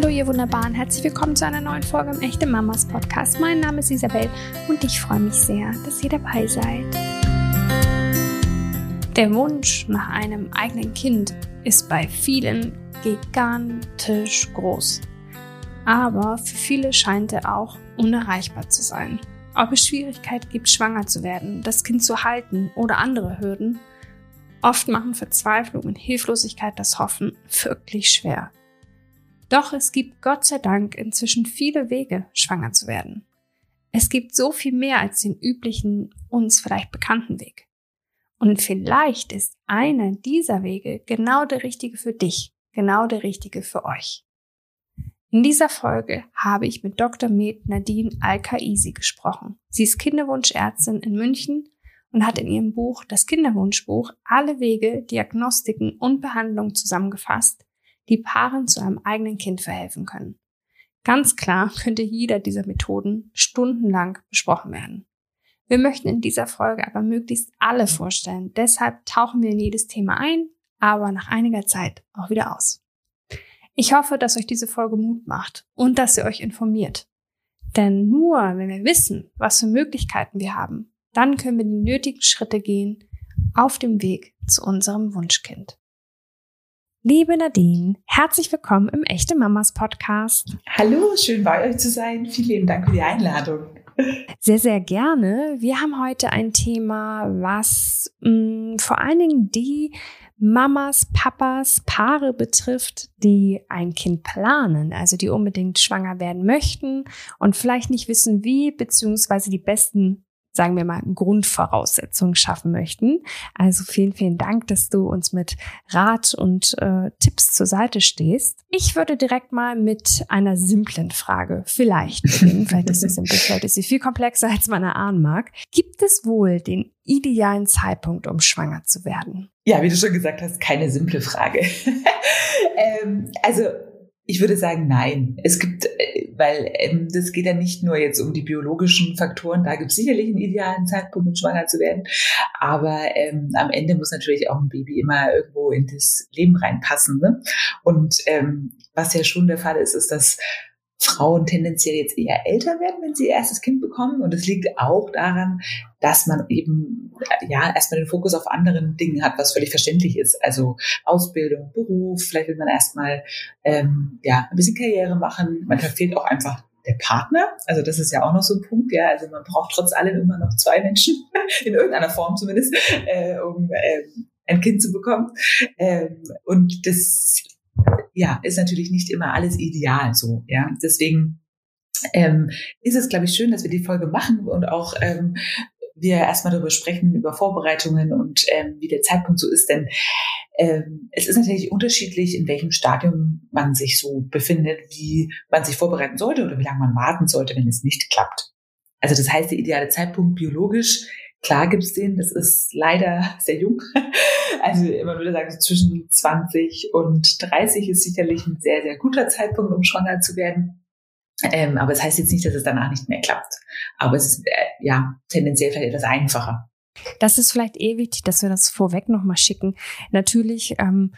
Hallo ihr Wunderbaren, herzlich willkommen zu einer neuen Folge im Echte Mamas Podcast. Mein Name ist Isabel und ich freue mich sehr, dass ihr dabei seid. Der Wunsch nach einem eigenen Kind ist bei vielen gigantisch groß. Aber für viele scheint er auch unerreichbar zu sein. Ob es Schwierigkeit gibt, schwanger zu werden, das Kind zu halten oder andere Hürden, oft machen Verzweiflung und Hilflosigkeit das Hoffen wirklich schwer. Doch es gibt Gott sei Dank inzwischen viele Wege, schwanger zu werden. Es gibt so viel mehr als den üblichen, uns vielleicht bekannten Weg. Und vielleicht ist einer dieser Wege genau der richtige für dich, genau der richtige für euch. In dieser Folge habe ich mit Dr. Med Nadine Al-Kaisi gesprochen. Sie ist Kinderwunschärztin in München und hat in ihrem Buch Das Kinderwunschbuch alle Wege, Diagnostiken und Behandlungen zusammengefasst, die Paaren zu einem eigenen Kind verhelfen können. Ganz klar könnte jeder dieser Methoden stundenlang besprochen werden. Wir möchten in dieser Folge aber möglichst alle vorstellen. Deshalb tauchen wir in jedes Thema ein, aber nach einiger Zeit auch wieder aus. Ich hoffe, dass euch diese Folge Mut macht und dass ihr euch informiert. Denn nur wenn wir wissen, was für Möglichkeiten wir haben, dann können wir die nötigen Schritte gehen auf dem Weg zu unserem Wunschkind. Liebe Nadine, herzlich willkommen im Echte Mamas Podcast. Hallo, schön bei euch zu sein. Vielen Dank für die Einladung. Sehr, sehr gerne. Wir haben heute ein Thema, was mh, mm, vor allen Dingen die Mamas, Papas, Paare betrifft, die ein Kind planen, also die unbedingt schwanger werden möchten und vielleicht nicht wissen wie, beziehungsweise die besten sagen wir mal, Grundvoraussetzungen schaffen möchten. Also vielen, vielen Dank, dass du uns mit Rat und äh, Tipps zur Seite stehst. Ich würde direkt mal mit einer simplen Frage vielleicht beginnen. vielleicht ist sie simpel, vielleicht ist sie viel komplexer, als man erahnen mag. Gibt es wohl den idealen Zeitpunkt, um schwanger zu werden? Ja, wie du schon gesagt hast, keine simple Frage. ähm, also ich würde sagen, nein. Es gibt, äh, weil ähm, das geht ja nicht nur jetzt um die biologischen Faktoren, da gibt es sicherlich einen idealen Zeitpunkt, um schwanger zu werden. Aber ähm, am Ende muss natürlich auch ein Baby immer irgendwo in das Leben reinpassen. Ne? Und ähm, was ja schon der Fall ist, ist, dass Frauen tendenziell jetzt eher älter werden, wenn sie ihr erstes Kind bekommen. Und es liegt auch daran, dass man eben ja erstmal den Fokus auf anderen Dingen hat, was völlig verständlich ist. Also Ausbildung, Beruf, vielleicht will man erstmal ähm, ja ein bisschen Karriere machen. Manchmal fehlt auch einfach der Partner. Also das ist ja auch noch so ein Punkt, ja. Also man braucht trotz allem immer noch zwei Menschen, in irgendeiner Form zumindest, äh, um äh, ein Kind zu bekommen. Ähm, und das ja, ist natürlich nicht immer alles ideal so. Ja, deswegen ähm, ist es, glaube ich, schön, dass wir die Folge machen und auch ähm, wir erstmal darüber sprechen, über Vorbereitungen und ähm, wie der Zeitpunkt so ist. Denn ähm, es ist natürlich unterschiedlich, in welchem Stadium man sich so befindet, wie man sich vorbereiten sollte oder wie lange man warten sollte, wenn es nicht klappt. Also das heißt, der ideale Zeitpunkt biologisch Klar gibt's den, das ist leider sehr jung. Also man würde sagen, zwischen 20 und 30 ist sicherlich ein sehr, sehr guter Zeitpunkt, um schwanger zu werden. Ähm, aber es das heißt jetzt nicht, dass es danach nicht mehr klappt. Aber es ist äh, ja tendenziell vielleicht etwas einfacher. Das ist vielleicht eh wichtig, dass wir das vorweg nochmal schicken. Natürlich ähm,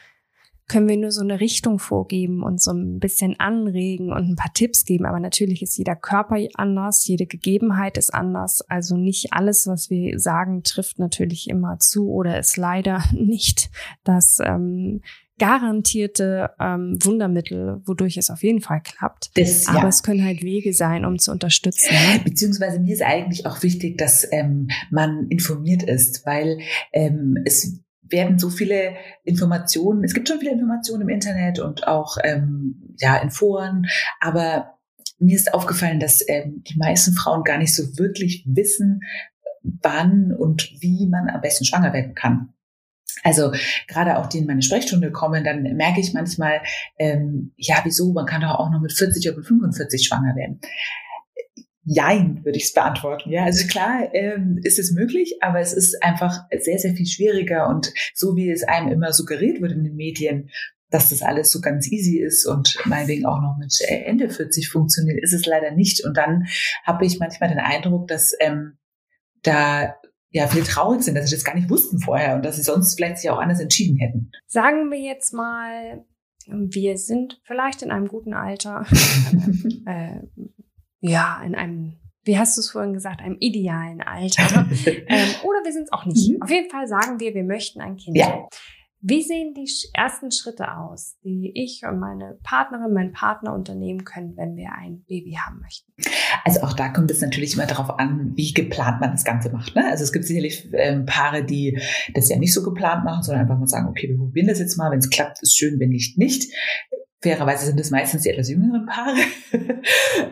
können wir nur so eine Richtung vorgeben und so ein bisschen anregen und ein paar Tipps geben. Aber natürlich ist jeder Körper anders, jede Gegebenheit ist anders. Also nicht alles, was wir sagen, trifft natürlich immer zu oder ist leider nicht das ähm, garantierte ähm, Wundermittel, wodurch es auf jeden Fall klappt. Das, Aber ja. es können halt Wege sein, um zu unterstützen. Ne? Beziehungsweise mir ist eigentlich auch wichtig, dass ähm, man informiert ist, weil ähm, es werden so viele Informationen, es gibt schon viele Informationen im Internet und auch ähm, ja in Foren, aber mir ist aufgefallen, dass ähm, die meisten Frauen gar nicht so wirklich wissen, wann und wie man am besten schwanger werden kann. Also gerade auch die in meine Sprechstunde kommen, dann merke ich manchmal, ähm, ja, wieso, man kann doch auch noch mit 40 oder mit 45 schwanger werden. Jein, würde ich es beantworten. Ja, also klar ähm, ist es möglich, aber es ist einfach sehr, sehr viel schwieriger und so wie es einem immer suggeriert wird in den Medien, dass das alles so ganz easy ist und meinetwegen auch noch mit äh, Ende 40 funktioniert, ist es leider nicht. Und dann habe ich manchmal den Eindruck, dass ähm, da ja viele traurig sind, dass sie das gar nicht wussten vorher und dass sie sonst vielleicht sich auch anders entschieden hätten. Sagen wir jetzt mal, wir sind vielleicht in einem guten Alter, äh, ja, in einem, wie hast du es vorhin gesagt, einem idealen Alter. ähm, oder wir sind es auch nicht. Mhm. Auf jeden Fall sagen wir, wir möchten ein Kind. Ja. Wie sehen die ersten Schritte aus, die ich und meine Partnerin, mein Partner unternehmen können, wenn wir ein Baby haben möchten? Also auch da kommt es natürlich immer darauf an, wie geplant man das Ganze macht. Ne? Also es gibt sicherlich ähm, Paare, die das ja nicht so geplant machen, sondern einfach mal sagen, okay, wir probieren das jetzt mal. Wenn es klappt, ist schön, wenn nicht, nicht. Fairerweise sind es meistens die etwas jüngeren Paare.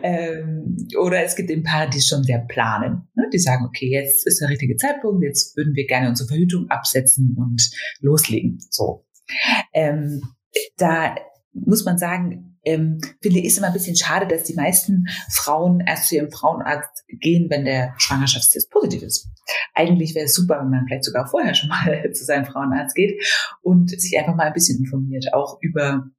ähm, oder es gibt eben Paare, die schon sehr planen. Ne? Die sagen, okay, jetzt ist der richtige Zeitpunkt, jetzt würden wir gerne unsere Verhütung absetzen und loslegen. So. Ähm, da muss man sagen, ähm, finde ich ist immer ein bisschen schade, dass die meisten Frauen erst zu ihrem Frauenarzt gehen, wenn der Schwangerschaftstest positiv ist. Eigentlich wäre es super, wenn man vielleicht sogar vorher schon mal zu seinem Frauenarzt geht und sich einfach mal ein bisschen informiert, auch über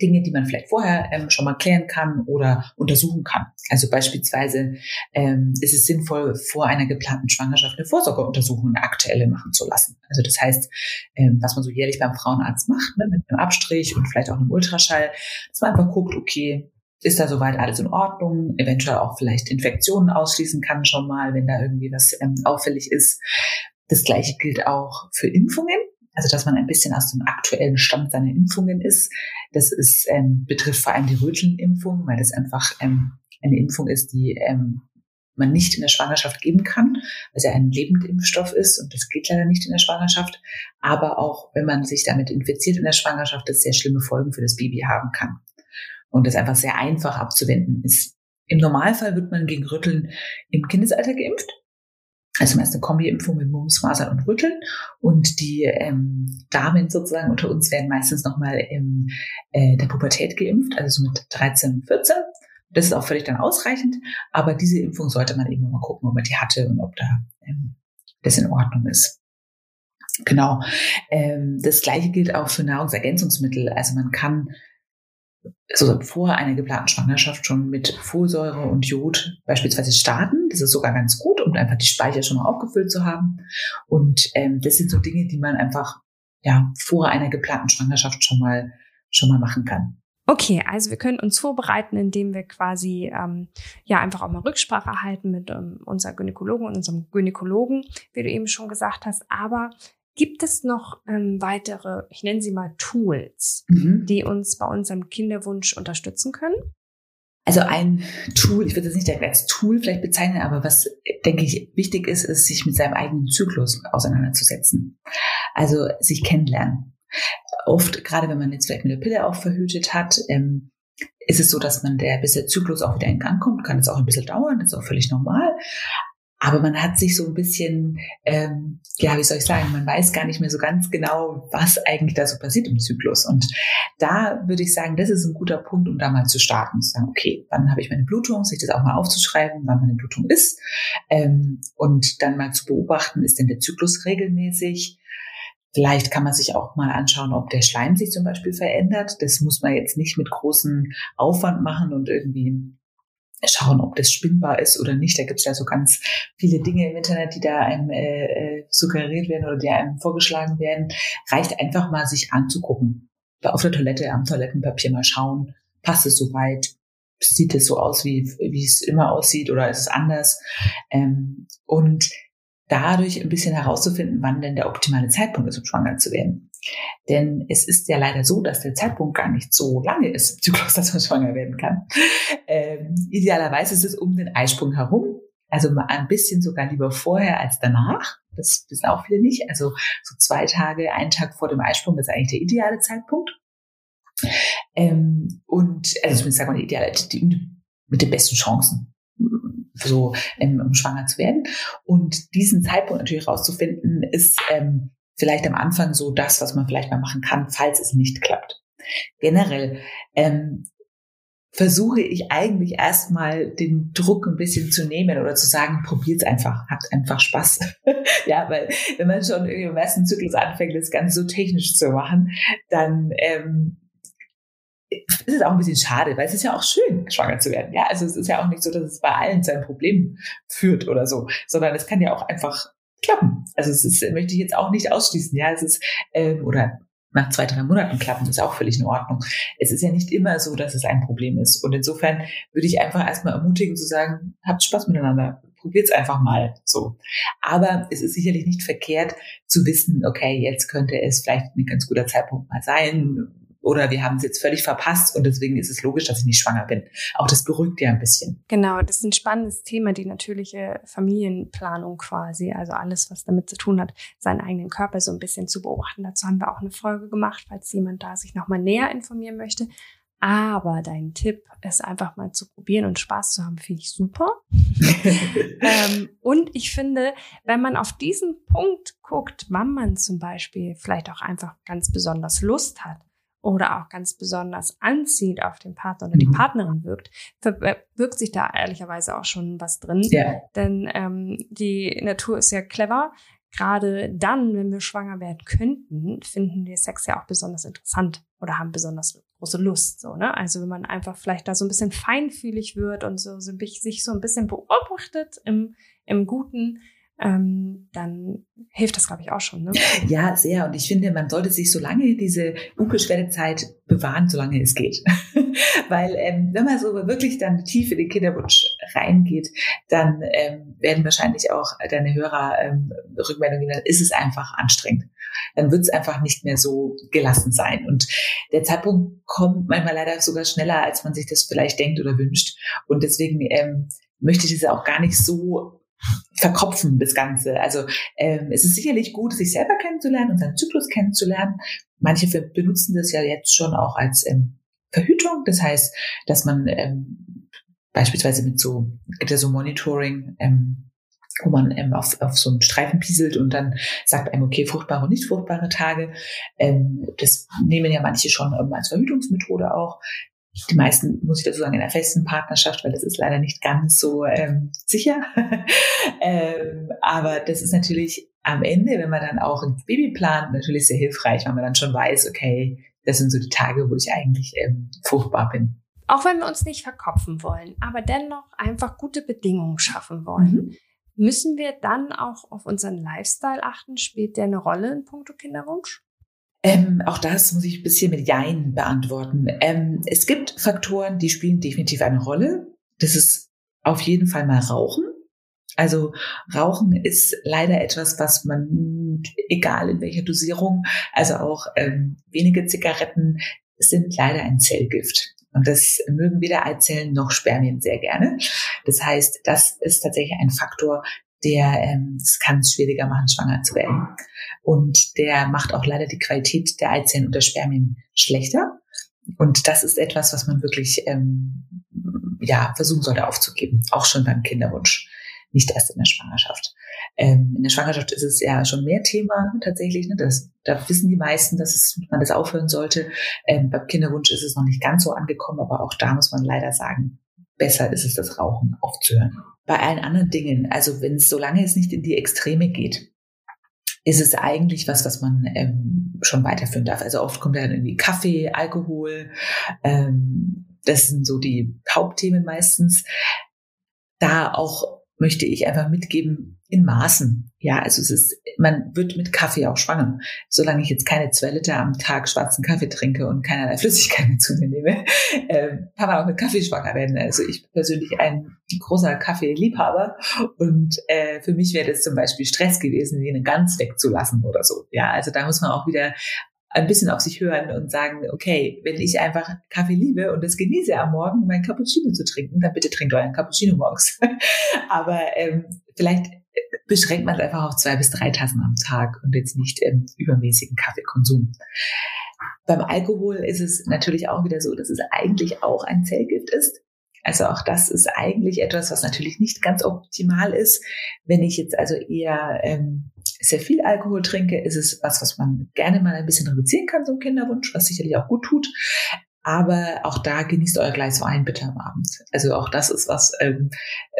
Dinge, die man vielleicht vorher ähm, schon mal klären kann oder untersuchen kann. Also beispielsweise ähm, ist es sinnvoll, vor einer geplanten Schwangerschaft eine Vorsorgeuntersuchung, eine aktuelle machen zu lassen. Also das heißt, ähm, was man so jährlich beim Frauenarzt macht, ne, mit einem Abstrich und vielleicht auch einem Ultraschall, dass man einfach guckt, okay, ist da soweit alles in Ordnung, eventuell auch vielleicht Infektionen ausschließen kann schon mal, wenn da irgendwie was ähm, auffällig ist. Das gleiche gilt auch für Impfungen. Also dass man ein bisschen aus dem aktuellen Stand seiner Impfungen ist. Das ist, ähm, betrifft vor allem die Rötelnimpfung, weil das einfach ähm, eine Impfung ist, die ähm, man nicht in der Schwangerschaft geben kann, weil es ja ein Lebendimpfstoff ist und das geht leider nicht in der Schwangerschaft. Aber auch wenn man sich damit infiziert in der Schwangerschaft, das sehr schlimme Folgen für das Baby haben kann. Und das einfach sehr einfach abzuwenden ist. Im Normalfall wird man gegen Rütteln im Kindesalter geimpft. Also meist eine Kombi-Impfung mit Mumps, Masern und Rütteln. Und die ähm, Damen sozusagen unter uns werden meistens nochmal in äh, der Pubertät geimpft, also so mit 13, 14. Das ist auch völlig dann ausreichend. Aber diese Impfung sollte man eben mal gucken, ob man die hatte und ob da ähm, das in Ordnung ist. Genau. Ähm, das gleiche gilt auch für Nahrungsergänzungsmittel. Also man kann also vor einer geplanten Schwangerschaft schon mit Folsäure und Jod beispielsweise starten. Das ist sogar ganz gut, um einfach die Speicher schon mal aufgefüllt zu haben. Und ähm, das sind so Dinge, die man einfach ja vor einer geplanten Schwangerschaft schon mal schon mal machen kann. Okay, also wir können uns vorbereiten, indem wir quasi ähm, ja einfach auch mal Rücksprache halten mit ähm, unserer Gynäkologen und unserem Gynäkologen, wie du eben schon gesagt hast. Aber Gibt es noch ähm, weitere, ich nenne sie mal Tools, mhm. die uns bei unserem Kinderwunsch unterstützen können? Also ein Tool, ich würde es nicht als Tool vielleicht bezeichnen, aber was, denke ich, wichtig ist, ist, sich mit seinem eigenen Zyklus auseinanderzusetzen. Also sich kennenlernen. Oft, gerade wenn man jetzt vielleicht mit der Pille auch verhütet hat, ähm, ist es so, dass man der, bis der Zyklus auch wieder in Gang kommt, kann es auch ein bisschen dauern, das ist auch völlig normal. Aber man hat sich so ein bisschen, ähm, ja, wie soll ich sagen, man weiß gar nicht mehr so ganz genau, was eigentlich da so passiert im Zyklus. Und da würde ich sagen, das ist ein guter Punkt, um da mal zu starten. Zu sagen, okay, wann habe ich meine Blutung, sich das auch mal aufzuschreiben, wann meine Blutung ist. Ähm, und dann mal zu beobachten, ist denn der Zyklus regelmäßig? Vielleicht kann man sich auch mal anschauen, ob der Schleim sich zum Beispiel verändert. Das muss man jetzt nicht mit großem Aufwand machen und irgendwie schauen, ob das spinnbar ist oder nicht. Da gibt es ja so ganz viele Dinge im Internet, die da einem äh, äh, suggeriert werden oder die einem vorgeschlagen werden. Reicht einfach mal, sich anzugucken. Auf der Toilette, am Toilettenpapier mal schauen, passt es soweit? Sieht es so aus, wie, wie es immer aussieht oder ist es anders? Ähm, und dadurch ein bisschen herauszufinden, wann denn der optimale Zeitpunkt ist, um schwanger zu werden. Denn es ist ja leider so, dass der Zeitpunkt gar nicht so lange ist im Zyklus, dass man schwanger werden kann. Ähm, idealerweise ist es um den Eisprung herum, also mal ein bisschen sogar lieber vorher als danach. Das wissen auch viele nicht. Also so zwei Tage, einen Tag vor dem Eisprung ist eigentlich der ideale Zeitpunkt. Ähm, und also zumindest sagen wir die ideale, die, mit den besten Chancen so ähm, um schwanger zu werden. Und diesen Zeitpunkt natürlich rauszufinden, ist ähm, vielleicht am Anfang so das, was man vielleicht mal machen kann, falls es nicht klappt. Generell ähm, versuche ich eigentlich erstmal den Druck ein bisschen zu nehmen oder zu sagen, probiert's einfach, habt einfach Spaß. ja, weil wenn man schon im ersten Zyklus anfängt, das Ganze so technisch zu machen, dann ähm, ist es auch ein bisschen schade, weil es ist ja auch schön, schwanger zu werden. Ja, also es ist ja auch nicht so, dass es bei allen zu einem Problem führt oder so, sondern es kann ja auch einfach klappen. Also es ist, möchte ich jetzt auch nicht ausschließen. Ja, es ist ähm, oder nach zwei, drei Monaten klappen, ist auch völlig in Ordnung. Es ist ja nicht immer so, dass es ein Problem ist. Und insofern würde ich einfach erstmal ermutigen zu sagen, habt Spaß miteinander, probiert's einfach mal so. Aber es ist sicherlich nicht verkehrt zu wissen, okay, jetzt könnte es vielleicht ein ganz guter Zeitpunkt mal sein oder wir haben es jetzt völlig verpasst und deswegen ist es logisch, dass ich nicht schwanger bin. Auch das beruhigt ja ein bisschen. Genau, das ist ein spannendes Thema, die natürliche Familienplanung quasi, also alles, was damit zu tun hat, seinen eigenen Körper so ein bisschen zu beobachten. Dazu haben wir auch eine Folge gemacht, falls jemand da sich nochmal näher informieren möchte. Aber dein Tipp ist einfach mal zu probieren und Spaß zu haben, finde ich super. ähm, und ich finde, wenn man auf diesen Punkt guckt, wann man zum Beispiel vielleicht auch einfach ganz besonders Lust hat, oder auch ganz besonders anziehend auf den Partner oder die mhm. Partnerin wirkt, wirkt sich da ehrlicherweise auch schon was drin. Ja. Denn ähm, die Natur ist ja clever. Gerade dann, wenn wir schwanger werden könnten, finden wir Sex ja auch besonders interessant oder haben besonders große Lust. So, ne? Also wenn man einfach vielleicht da so ein bisschen feinfühlig wird und so, so sich so ein bisschen beobachtet im, im Guten, ähm, dann hilft das, glaube ich, auch schon. Ne? Ja, sehr. Und ich finde, man sollte sich so lange diese Unbeschwerdezeit bewahren, solange es geht. Weil ähm, wenn man so wirklich dann tief in den Kinderwunsch reingeht, dann ähm, werden wahrscheinlich auch deine Hörer ähm, Rückmeldungen, dann ist es einfach anstrengend. Dann wird es einfach nicht mehr so gelassen sein. Und der Zeitpunkt kommt manchmal leider sogar schneller, als man sich das vielleicht denkt oder wünscht. Und deswegen ähm, möchte ich das auch gar nicht so verkopfen, das Ganze. Also ähm, es ist sicherlich gut, sich selber kennenzulernen und seinen Zyklus kennenzulernen. Manche benutzen das ja jetzt schon auch als ähm, Verhütung. Das heißt, dass man ähm, beispielsweise mit so, gibt ja so Monitoring, ähm, wo man ähm, auf, auf so einen Streifen pieselt und dann sagt einem, okay, fruchtbare und nicht fruchtbare Tage. Ähm, das nehmen ja manche schon ähm, als Verhütungsmethode auch die meisten, muss ich dazu sagen, in einer festen Partnerschaft, weil das ist leider nicht ganz so ähm, sicher. ähm, aber das ist natürlich am Ende, wenn man dann auch ein Baby plant, natürlich sehr hilfreich, weil man dann schon weiß, okay, das sind so die Tage, wo ich eigentlich ähm, fruchtbar bin. Auch wenn wir uns nicht verkopfen wollen, aber dennoch einfach gute Bedingungen schaffen wollen. Mhm. Müssen wir dann auch auf unseren Lifestyle achten? Spielt der eine Rolle in puncto Kinderwunsch? Ähm, auch das muss ich ein bisschen mit Jein beantworten. Ähm, es gibt Faktoren, die spielen definitiv eine Rolle. Das ist auf jeden Fall mal Rauchen. Also Rauchen ist leider etwas, was man, egal in welcher Dosierung, also auch ähm, wenige Zigaretten sind leider ein Zellgift. Und das mögen weder Eizellen noch Spermien sehr gerne. Das heißt, das ist tatsächlich ein Faktor, der ähm, es kann schwieriger machen, schwanger zu werden. Und der macht auch leider die Qualität der Eizellen und der Spermien schlechter. Und das ist etwas, was man wirklich ähm, ja versuchen sollte aufzugeben, auch schon beim Kinderwunsch, nicht erst in der Schwangerschaft. Ähm, in der Schwangerschaft ist es ja schon mehr Thema tatsächlich. Ne? Das, da wissen die meisten, dass es, man das aufhören sollte. Ähm, beim Kinderwunsch ist es noch nicht ganz so angekommen, aber auch da muss man leider sagen, besser ist es, das Rauchen aufzuhören. Bei allen anderen Dingen, also wenn es, solange es nicht in die Extreme geht, ist es eigentlich was, was man ähm, schon weiterführen darf. Also oft kommt dann irgendwie Kaffee, Alkohol, ähm, das sind so die Hauptthemen meistens. Da auch möchte ich einfach mitgeben, in Maßen. Ja, also es ist, man wird mit Kaffee auch schwanger. Solange ich jetzt keine zwei Liter am Tag schwarzen Kaffee trinke und keinerlei Flüssigkeit mehr zu mir nehme, äh, kann man auch mit Kaffee schwanger werden. Also ich bin persönlich ein großer Kaffeeliebhaber und äh, für mich wäre das zum Beispiel Stress gewesen, den ganz wegzulassen oder so. Ja, also da muss man auch wieder ein bisschen auf sich hören und sagen, okay, wenn ich einfach Kaffee liebe und es genieße am Morgen, mein Cappuccino zu trinken, dann bitte trinkt euren Cappuccino morgens. Aber ähm, vielleicht beschränkt man es einfach auf zwei bis drei Tassen am Tag und jetzt nicht im übermäßigen Kaffeekonsum. Beim Alkohol ist es natürlich auch wieder so, dass es eigentlich auch ein Zellgift ist. Also auch das ist eigentlich etwas, was natürlich nicht ganz optimal ist. Wenn ich jetzt also eher ähm, sehr viel Alkohol trinke, ist es was, was man gerne mal ein bisschen reduzieren kann, so ein Kinderwunsch, was sicherlich auch gut tut. Aber auch da genießt euer Glas Wein bitte am Abend. Also auch das ist was, ähm,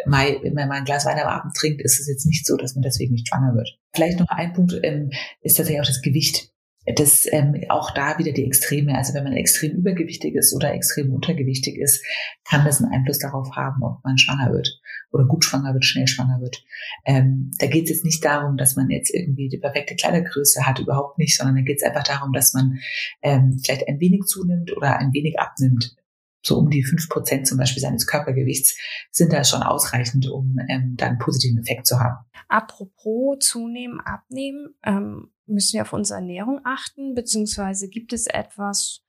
mal, wenn man mal ein Glas Wein am Abend trinkt, ist es jetzt nicht so, dass man deswegen nicht schwanger wird. Vielleicht noch ein Punkt ähm, ist tatsächlich auch das Gewicht. Das ähm, auch da wieder die Extreme. Also wenn man extrem übergewichtig ist oder extrem untergewichtig ist, kann das einen Einfluss darauf haben, ob man schwanger wird oder gut schwanger wird, schnell schwanger wird. Ähm, da geht es jetzt nicht darum, dass man jetzt irgendwie die perfekte Kleidergröße hat, überhaupt nicht, sondern da geht es einfach darum, dass man ähm, vielleicht ein wenig zunimmt oder ein wenig abnimmt. So um die fünf Prozent zum Beispiel seines Körpergewichts sind da schon ausreichend, um ähm, da einen positiven Effekt zu haben. Apropos zunehmen, abnehmen, ähm, müssen wir auf unsere Ernährung achten, beziehungsweise gibt es etwas,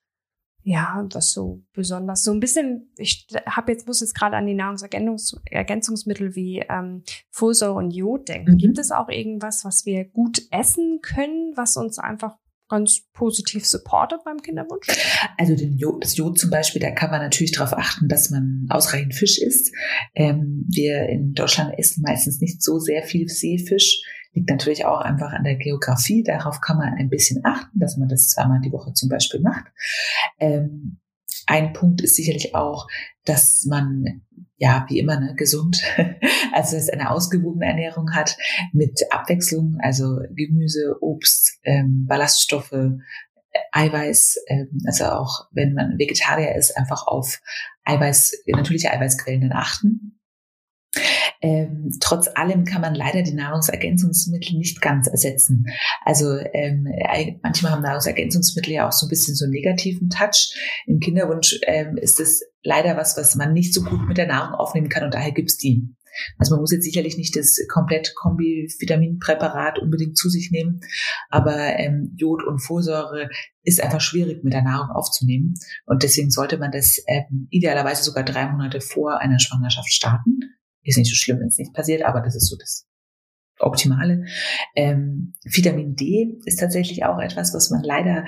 ja, was so besonders, so ein bisschen, ich habe jetzt, muss jetzt gerade an die Nahrungsergänzungsmittel wie ähm, Folsäure und Jod denken. Mhm. Gibt es auch irgendwas, was wir gut essen können, was uns einfach ganz positiv supportet beim Kinderwunsch? Also den Jod, das Jod zum Beispiel, da kann man natürlich darauf achten, dass man ausreichend Fisch isst. Ähm, wir in Deutschland essen meistens nicht so sehr viel Seefisch. Liegt natürlich auch einfach an der Geografie. Darauf kann man ein bisschen achten, dass man das zweimal die Woche zum Beispiel macht. Ähm, ein Punkt ist sicherlich auch, dass man ja wie immer ne, gesund, also dass eine ausgewogene Ernährung hat mit Abwechslung, also Gemüse, Obst, ähm, Ballaststoffe, Eiweiß, ähm, also auch wenn man Vegetarier ist, einfach auf Eiweiß, natürliche Eiweißquellen dann achten. Ähm, trotz allem kann man leider die Nahrungsergänzungsmittel nicht ganz ersetzen. Also ähm, manchmal haben Nahrungsergänzungsmittel ja auch so ein bisschen so einen negativen Touch. Im Kinderwunsch ähm, ist es leider was, was man nicht so gut mit der Nahrung aufnehmen kann und daher gibt's die. Also man muss jetzt sicherlich nicht das komplett Kombi-Vitaminpräparat unbedingt zu sich nehmen, aber ähm, Jod und Folsäure ist einfach schwierig mit der Nahrung aufzunehmen und deswegen sollte man das ähm, idealerweise sogar drei Monate vor einer Schwangerschaft starten. Ist nicht so schlimm, wenn es nicht passiert, aber das ist so das Optimale. Ähm, Vitamin D ist tatsächlich auch etwas, was man leider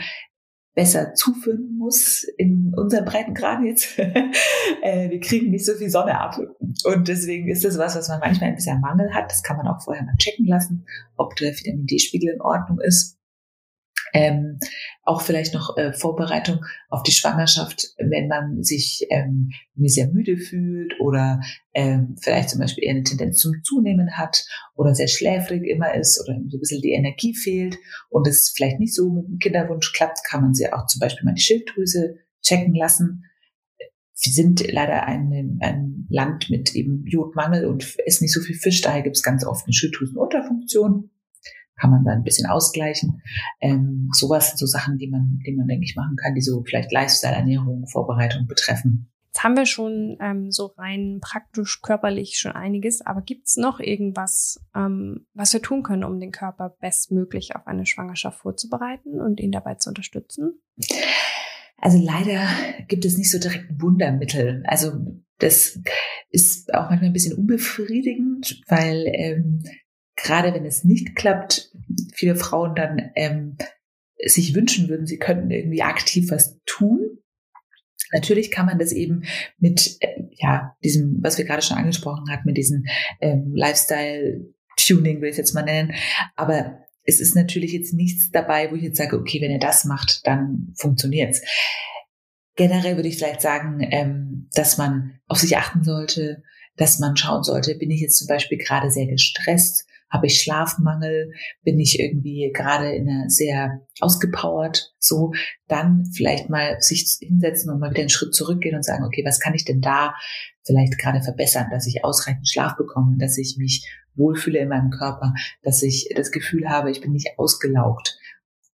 besser zuführen muss in unserem Breitengrad jetzt. äh, wir kriegen nicht so viel Sonne ab. Und deswegen ist das was, was man manchmal ein bisschen Mangel hat. Das kann man auch vorher mal checken lassen, ob der Vitamin D-Spiegel in Ordnung ist. Ähm, auch vielleicht noch äh, Vorbereitung auf die Schwangerschaft, wenn man sich ähm, sehr müde fühlt oder ähm, vielleicht zum Beispiel eher eine Tendenz zum Zunehmen hat oder sehr schläfrig immer ist oder so ein bisschen die Energie fehlt und es vielleicht nicht so mit dem Kinderwunsch klappt, kann man sie auch zum Beispiel mal die Schilddrüse checken lassen. Wir sind leider ein, ein Land mit eben Jodmangel und essen nicht so viel Fisch, daher gibt es ganz oft eine Schilddrüsenunterfunktion kann man da ein bisschen ausgleichen. Ähm, sowas sind so Sachen, die man, die man, denke ich, machen kann, die so vielleicht Lifestyle, Ernährung, Vorbereitung betreffen. Jetzt haben wir schon ähm, so rein praktisch körperlich schon einiges, aber gibt es noch irgendwas, ähm, was wir tun können, um den Körper bestmöglich auf eine Schwangerschaft vorzubereiten und ihn dabei zu unterstützen? Also leider gibt es nicht so direkt ein Wundermittel. Also das ist auch manchmal ein bisschen unbefriedigend, weil ähm, gerade wenn es nicht klappt, viele Frauen dann ähm, sich wünschen würden, sie könnten irgendwie aktiv was tun. Natürlich kann man das eben mit äh, ja diesem, was wir gerade schon angesprochen hatten, mit diesem ähm, Lifestyle-Tuning, will ich jetzt mal nennen. Aber es ist natürlich jetzt nichts dabei, wo ich jetzt sage, okay, wenn ihr das macht, dann funktioniert's. Generell würde ich vielleicht sagen, ähm, dass man auf sich achten sollte, dass man schauen sollte, bin ich jetzt zum Beispiel gerade sehr gestresst, habe ich Schlafmangel? Bin ich irgendwie gerade in einer sehr ausgepowert? So, dann vielleicht mal sich hinsetzen und mal wieder einen Schritt zurückgehen und sagen, okay, was kann ich denn da vielleicht gerade verbessern, dass ich ausreichend Schlaf bekomme, dass ich mich wohlfühle in meinem Körper, dass ich das Gefühl habe, ich bin nicht ausgelaugt.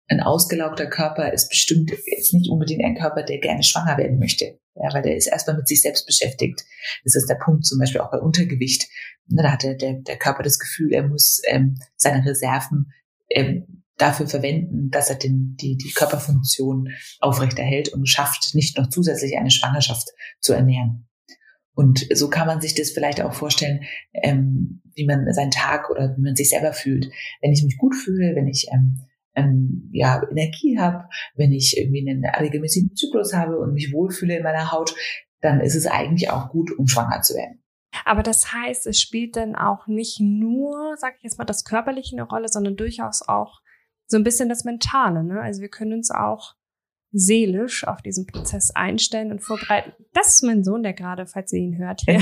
Ein ausgelaugter Körper ist bestimmt jetzt nicht unbedingt ein Körper, der gerne schwanger werden möchte. Ja, weil der ist erstmal mit sich selbst beschäftigt. Das ist der Punkt, zum Beispiel auch bei Untergewicht. Ne, da hat der, der, der Körper das Gefühl, er muss ähm, seine Reserven ähm, dafür verwenden, dass er den, die, die Körperfunktion aufrechterhält und schafft, nicht noch zusätzlich eine Schwangerschaft zu ernähren. Und so kann man sich das vielleicht auch vorstellen, ähm, wie man seinen Tag oder wie man sich selber fühlt. Wenn ich mich gut fühle, wenn ich ähm, ähm, ja, Energie habe, wenn ich irgendwie einen regelmäßigen Zyklus habe und mich wohlfühle in meiner Haut, dann ist es eigentlich auch gut, um schwanger zu werden. Aber das heißt, es spielt dann auch nicht nur, sag ich jetzt mal, das Körperliche eine Rolle, sondern durchaus auch so ein bisschen das Mentale. Ne? Also wir können uns auch seelisch auf diesen Prozess einstellen und vorbereiten. Das ist mein Sohn, der gerade, falls ihr ihn hört, hier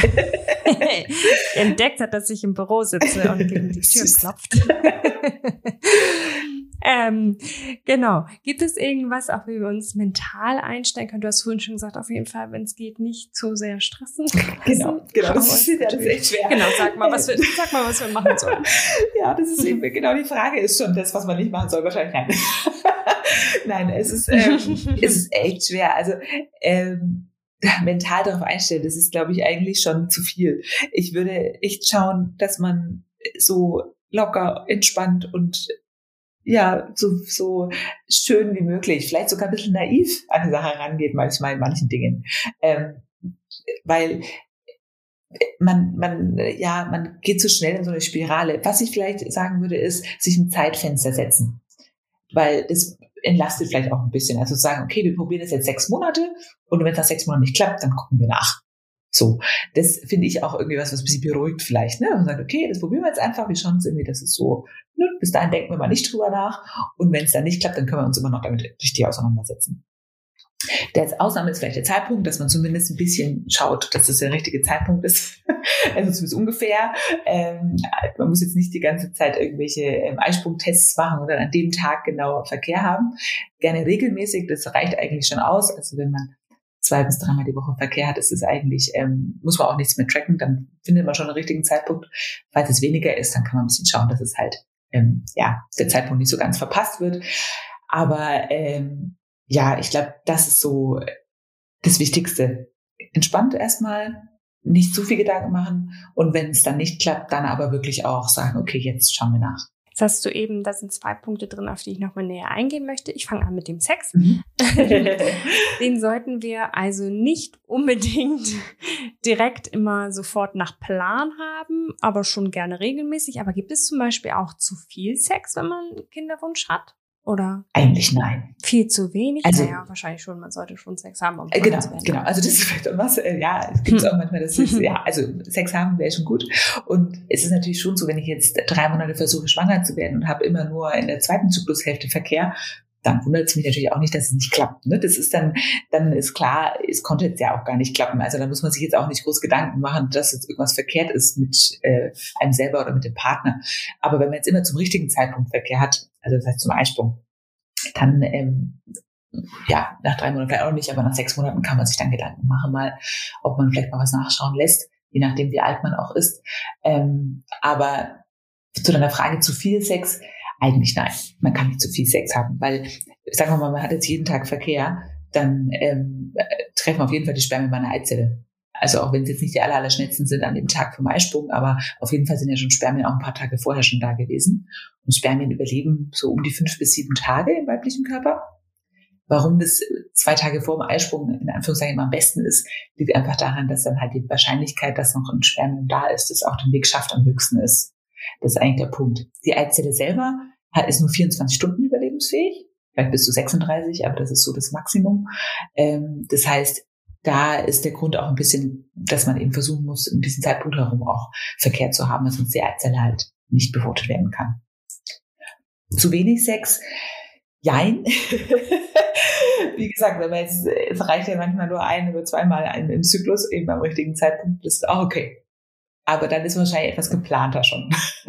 entdeckt hat, dass ich im Büro sitze und gegen die Tür klopft. ähm, genau. Gibt es irgendwas, auch wie wir uns mental einstellen können? Du hast vorhin schon gesagt, auf jeden Fall, wenn es geht, nicht zu sehr stressen. Genau, genau. Das ist, ja, das ist echt schwer. Genau, sag mal, was wir, sag mal, was wir machen sollen. ja, das ist eben, genau die Frage ist schon das, was man nicht machen soll, wahrscheinlich nein. nein, es ist, ähm, es ist echt schwer. Also, ähm, mental darauf einstellen, das ist, glaube ich, eigentlich schon zu viel. Ich würde echt schauen, dass man so locker, entspannt und ja, so, so schön wie möglich, vielleicht sogar ein bisschen naiv an die Sache rangeht, manchmal in manchen Dingen. Ähm, weil man, man, ja, man geht zu so schnell in so eine Spirale. Was ich vielleicht sagen würde, ist, sich ein Zeitfenster setzen. Weil das entlastet vielleicht auch ein bisschen. Also sagen, okay, wir probieren das jetzt sechs Monate und wenn das sechs Monate nicht klappt, dann gucken wir nach. So, das finde ich auch irgendwie was, was ein bisschen beruhigt vielleicht. Ne? Man sagt, okay, das probieren wir jetzt einfach, wir schauen uns irgendwie, das ist so, ne? bis dahin denken wir mal nicht drüber nach. Und wenn es dann nicht klappt, dann können wir uns immer noch damit richtig auseinandersetzen. Der Ausnahme ist vielleicht der Zeitpunkt, dass man zumindest ein bisschen schaut, dass es der richtige Zeitpunkt ist. also zumindest ungefähr. Ähm, man muss jetzt nicht die ganze Zeit irgendwelche ähm, Eisprungtests machen oder an dem Tag genau Verkehr haben. Gerne regelmäßig, das reicht eigentlich schon aus. Also wenn man zwei bis dreimal die Woche Verkehr hat, ist es eigentlich, ähm, muss man auch nichts mehr tracken, dann findet man schon einen richtigen Zeitpunkt. Falls es weniger ist, dann kann man ein bisschen schauen, dass es halt, ähm, ja, der Zeitpunkt nicht so ganz verpasst wird. Aber ähm, ja, ich glaube, das ist so das Wichtigste. Entspannt erstmal, nicht zu viel Gedanken machen und wenn es dann nicht klappt, dann aber wirklich auch sagen, okay, jetzt schauen wir nach. Jetzt hast du eben, da sind zwei Punkte drin, auf die ich nochmal näher eingehen möchte. Ich fange an mit dem Sex. Mhm. Den sollten wir also nicht unbedingt direkt immer sofort nach Plan haben, aber schon gerne regelmäßig. Aber gibt es zum Beispiel auch zu viel Sex, wenn man Kinderwunsch hat? Oder? Eigentlich nein. Viel zu wenig? Also, naja, wahrscheinlich schon. Man sollte schon Sex haben. Um äh, genau, genau. Also das ist vielleicht auch was, äh, ja, es gibt hm. auch manchmal, das ist, ja, also Sex haben wäre schon gut. Und es ist natürlich schon so, wenn ich jetzt drei Monate versuche, schwanger zu werden und habe immer nur in der zweiten Zyklushälfte Verkehr, dann wundert es mich natürlich auch nicht, dass es nicht klappt. Ne? Das ist dann, dann ist klar, es konnte jetzt ja auch gar nicht klappen. Also da muss man sich jetzt auch nicht groß Gedanken machen, dass jetzt irgendwas verkehrt ist mit äh, einem selber oder mit dem Partner. Aber wenn man jetzt immer zum richtigen Zeitpunkt Verkehr hat, also das heißt zum Einsprung, dann ähm, ja, nach drei Monaten vielleicht auch nicht, aber nach sechs Monaten kann man sich dann Gedanken machen, mal, ob man vielleicht mal was nachschauen lässt, je nachdem, wie alt man auch ist. Ähm, aber zu deiner Frage zu viel Sex, eigentlich nein. Man kann nicht zu viel Sex haben, weil, sagen wir mal, man hat jetzt jeden Tag Verkehr, dann ähm, treffen auf jeden Fall die Spermien bei einer Eizelle. Also auch wenn es jetzt nicht die aller, aller schnellsten sind an dem Tag vom Eisprung, aber auf jeden Fall sind ja schon Spermien auch ein paar Tage vorher schon da gewesen. Und Spermien überleben so um die fünf bis sieben Tage im weiblichen Körper. Warum das zwei Tage vor dem Eisprung in Anführungszeichen am besten ist, liegt einfach daran, dass dann halt die Wahrscheinlichkeit, dass noch ein Spermium da ist, das auch den Weg schafft, am höchsten ist. Das ist eigentlich der Punkt. Die Eizelle selber ist nur 24 Stunden überlebensfähig, vielleicht bis zu 36, aber das ist so das Maximum. Ähm, das heißt, da ist der Grund auch ein bisschen, dass man eben versuchen muss, in diesem Zeitpunkt herum auch Verkehr zu haben, dass uns die Eizelle halt nicht befruchtet werden kann. Zu wenig Sex? Jein. Wie gesagt, wenn man jetzt, es reicht ja manchmal nur ein oder zweimal im Zyklus, eben am richtigen Zeitpunkt, ist auch okay. Aber dann ist wahrscheinlich etwas geplanter schon.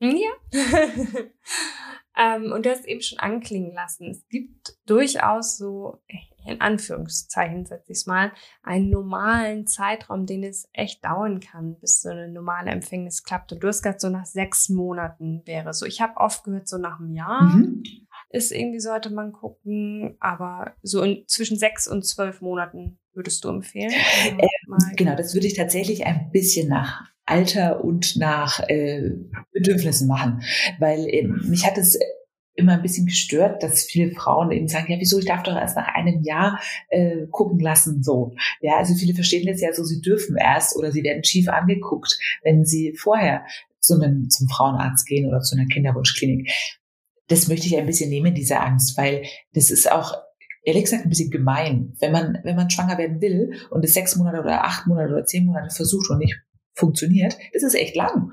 ja. ähm, und du hast eben schon anklingen lassen. Es gibt durchaus so in Anführungszeichen setze ich es mal, einen normalen Zeitraum, den es echt dauern kann, bis so eine normale Empfängnis klappt. Und du hast gesagt, so nach sechs Monaten wäre so. Ich habe oft gehört, so nach einem Jahr mhm. ist irgendwie, sollte man gucken, aber so in, zwischen sechs und zwölf Monaten würdest du empfehlen? Äh, genau, das würde ich tatsächlich ein bisschen nach Alter und nach äh, Bedürfnissen machen, weil äh, mich hat es immer ein bisschen gestört, dass viele Frauen eben sagen, ja, wieso, ich darf doch erst nach einem Jahr äh, gucken lassen, so. Ja, also viele verstehen das ja so, sie dürfen erst oder sie werden schief angeguckt, wenn sie vorher zu einem, zum Frauenarzt gehen oder zu einer Kinderwunschklinik. Das möchte ich ein bisschen nehmen, diese Angst, weil das ist auch ehrlich gesagt ein bisschen gemein. Wenn man, wenn man schwanger werden will und es sechs Monate oder acht Monate oder zehn Monate versucht und nicht funktioniert, das ist echt lang.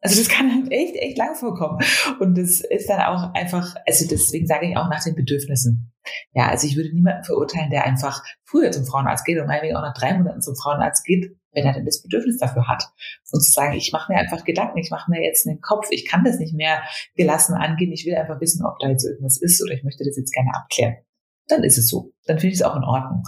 Also das kann halt echt, echt lang vorkommen. Und das ist dann auch einfach, also deswegen sage ich auch nach den Bedürfnissen. Ja, also ich würde niemanden verurteilen, der einfach früher zum Frauenarzt geht und meinetwegen auch nach drei Monaten zum Frauenarzt geht, wenn er denn das Bedürfnis dafür hat. Und zu sagen, ich mache mir einfach Gedanken, ich mache mir jetzt einen Kopf, ich kann das nicht mehr gelassen angehen, ich will einfach wissen, ob da jetzt irgendwas ist oder ich möchte das jetzt gerne abklären. Dann ist es so. Dann finde ich es auch in Ordnung.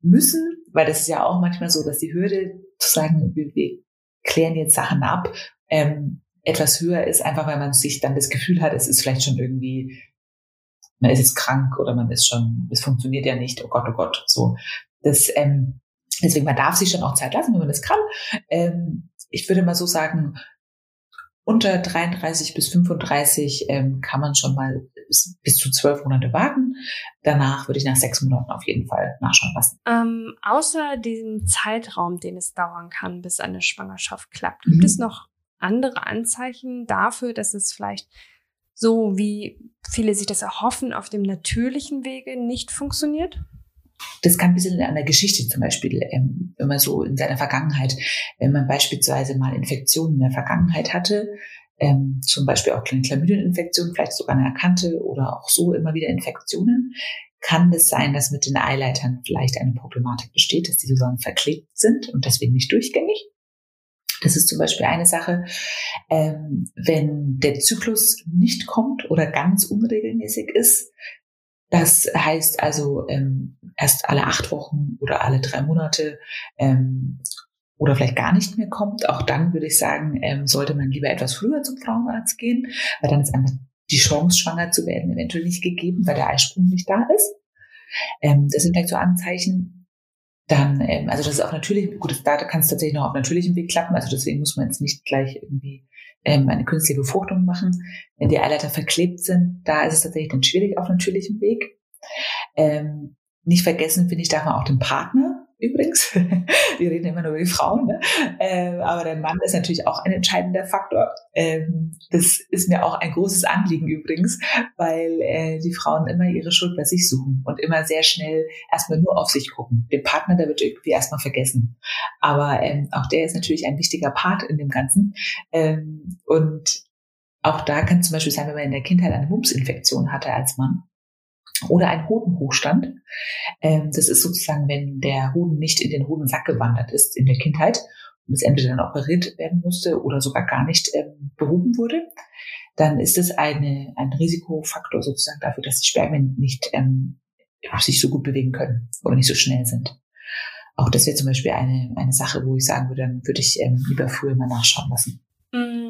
Müssen, weil das ist ja auch manchmal so, dass die Hürde zu sagen, wir, wir klären jetzt Sachen ab, ähm, etwas höher ist, einfach weil man sich dann das Gefühl hat, es ist vielleicht schon irgendwie, man ist jetzt krank oder man ist schon, es funktioniert ja nicht, oh Gott, oh Gott, so. Das, ähm, deswegen, man darf sich schon auch Zeit lassen, wenn man das kann. Ähm, ich würde mal so sagen, unter 33 bis 35 ähm, kann man schon mal bis, zu zwölf Monate warten. Danach würde ich nach sechs Monaten auf jeden Fall nachschauen lassen. Ähm, außer diesem Zeitraum, den es dauern kann, bis eine Schwangerschaft klappt, gibt mhm. es noch andere Anzeichen dafür, dass es vielleicht so, wie viele sich das erhoffen, auf dem natürlichen Wege nicht funktioniert? Das kann ein bisschen an der Geschichte zum Beispiel, ähm, wenn man so in seiner Vergangenheit, wenn man beispielsweise mal Infektionen in der Vergangenheit hatte, ähm, zum Beispiel auch kleine Chlamydieninfektionen, vielleicht sogar eine erkannte oder auch so immer wieder Infektionen, kann es sein, dass mit den Eileitern vielleicht eine Problematik besteht, dass die sozusagen verklebt sind und deswegen nicht durchgängig. Das ist zum Beispiel eine Sache, ähm, wenn der Zyklus nicht kommt oder ganz unregelmäßig ist. Das heißt also ähm, erst alle acht Wochen oder alle drei Monate ähm, oder vielleicht gar nicht mehr kommt. Auch dann würde ich sagen, ähm, sollte man lieber etwas früher zum Frauenarzt gehen, weil dann ist einfach die Chance, schwanger zu werden, eventuell nicht gegeben, weil der Eisprung nicht da ist. Ähm, das sind vielleicht so Anzeichen, dann, ähm, also das ist auch natürlich, gut, da kann es tatsächlich noch auf natürlichem Weg klappen, also deswegen muss man jetzt nicht gleich irgendwie ähm, eine künstliche Befruchtung machen. Wenn die Eileiter verklebt sind, da ist es tatsächlich dann schwierig auf natürlichem Weg. Ähm, nicht vergessen, finde ich, darf man auch den Partner übrigens. Wir reden immer nur über die Frauen, ne? ähm, aber der Mann ist natürlich auch ein entscheidender Faktor. Ähm, das ist mir auch ein großes Anliegen übrigens, weil äh, die Frauen immer ihre Schuld bei sich suchen und immer sehr schnell erstmal nur auf sich gucken. Den Partner, der wird irgendwie erstmal vergessen. Aber ähm, auch der ist natürlich ein wichtiger Part in dem Ganzen. Ähm, und auch da kann zum Beispiel sein, wenn man in der Kindheit eine Mumpsinfektion hatte als Mann, oder ein Hodenhochstand. Ähm, das ist sozusagen, wenn der Hoden nicht in den Hodensack gewandert ist in der Kindheit und es entweder dann operiert werden musste oder sogar gar nicht ähm, behoben wurde, dann ist es eine, ein Risikofaktor sozusagen dafür, dass die Spermien nicht ähm, sich so gut bewegen können oder nicht so schnell sind. Auch das wäre zum Beispiel eine, eine Sache, wo ich sagen würde, dann würde ich ähm, lieber früher mal nachschauen lassen.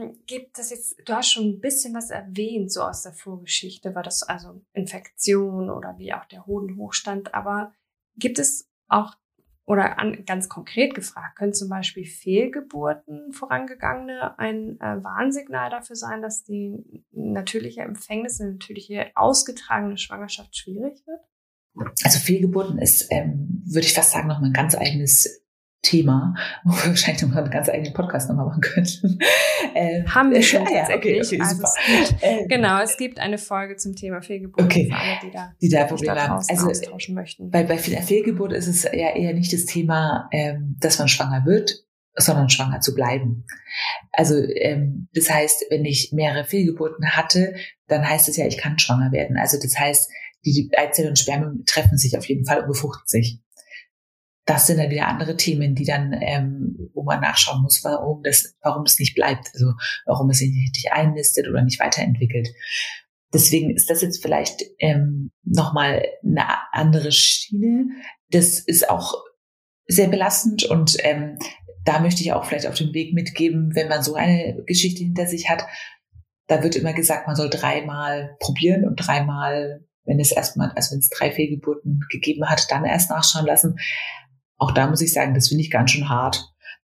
Mm, gibt es jetzt, du hast schon ein bisschen was erwähnt, so aus der Vorgeschichte, war das also Infektion oder wie auch der Hodenhochstand, aber gibt es auch, oder an, ganz konkret gefragt, können zum Beispiel Fehlgeburten vorangegangene ein äh, Warnsignal dafür sein, dass die natürliche Empfängnis, eine natürliche ausgetragene Schwangerschaft schwierig wird? Also Fehlgeburten ist, ähm, würde ich fast sagen, noch mal ein ganz eigenes Thema, wo wir wahrscheinlich noch einen ganz eigenen Podcast nochmal machen könnten. Ähm, Haben wir schon äh, tatsächlich. Okay, okay, also es gibt, ähm, genau, es gibt eine Folge zum Thema Fehlgeburt okay. für alle, die da, die da Probleme haben. Also, austauschen möchten. Bei, bei Fehlgeburt ist es ja eher nicht das Thema, ähm, dass man schwanger wird, sondern schwanger zu bleiben. Also ähm, das heißt, wenn ich mehrere Fehlgeburten hatte, dann heißt es ja, ich kann schwanger werden. Also das heißt, die Eizellen und Spermien treffen sich auf jeden Fall und befruchten sich das sind dann wieder andere Themen, die dann, ähm, wo man nachschauen muss, warum das, warum es nicht bleibt, also warum es sich nicht einlistet oder nicht weiterentwickelt. Deswegen ist das jetzt vielleicht ähm, nochmal eine andere Schiene. Das ist auch sehr belastend und ähm, da möchte ich auch vielleicht auf den Weg mitgeben, wenn man so eine Geschichte hinter sich hat. Da wird immer gesagt, man soll dreimal probieren und dreimal, wenn es erstmal, also wenn es drei Fehlgeburten gegeben hat, dann erst nachschauen lassen. Auch da muss ich sagen, das finde ich ganz schön hart.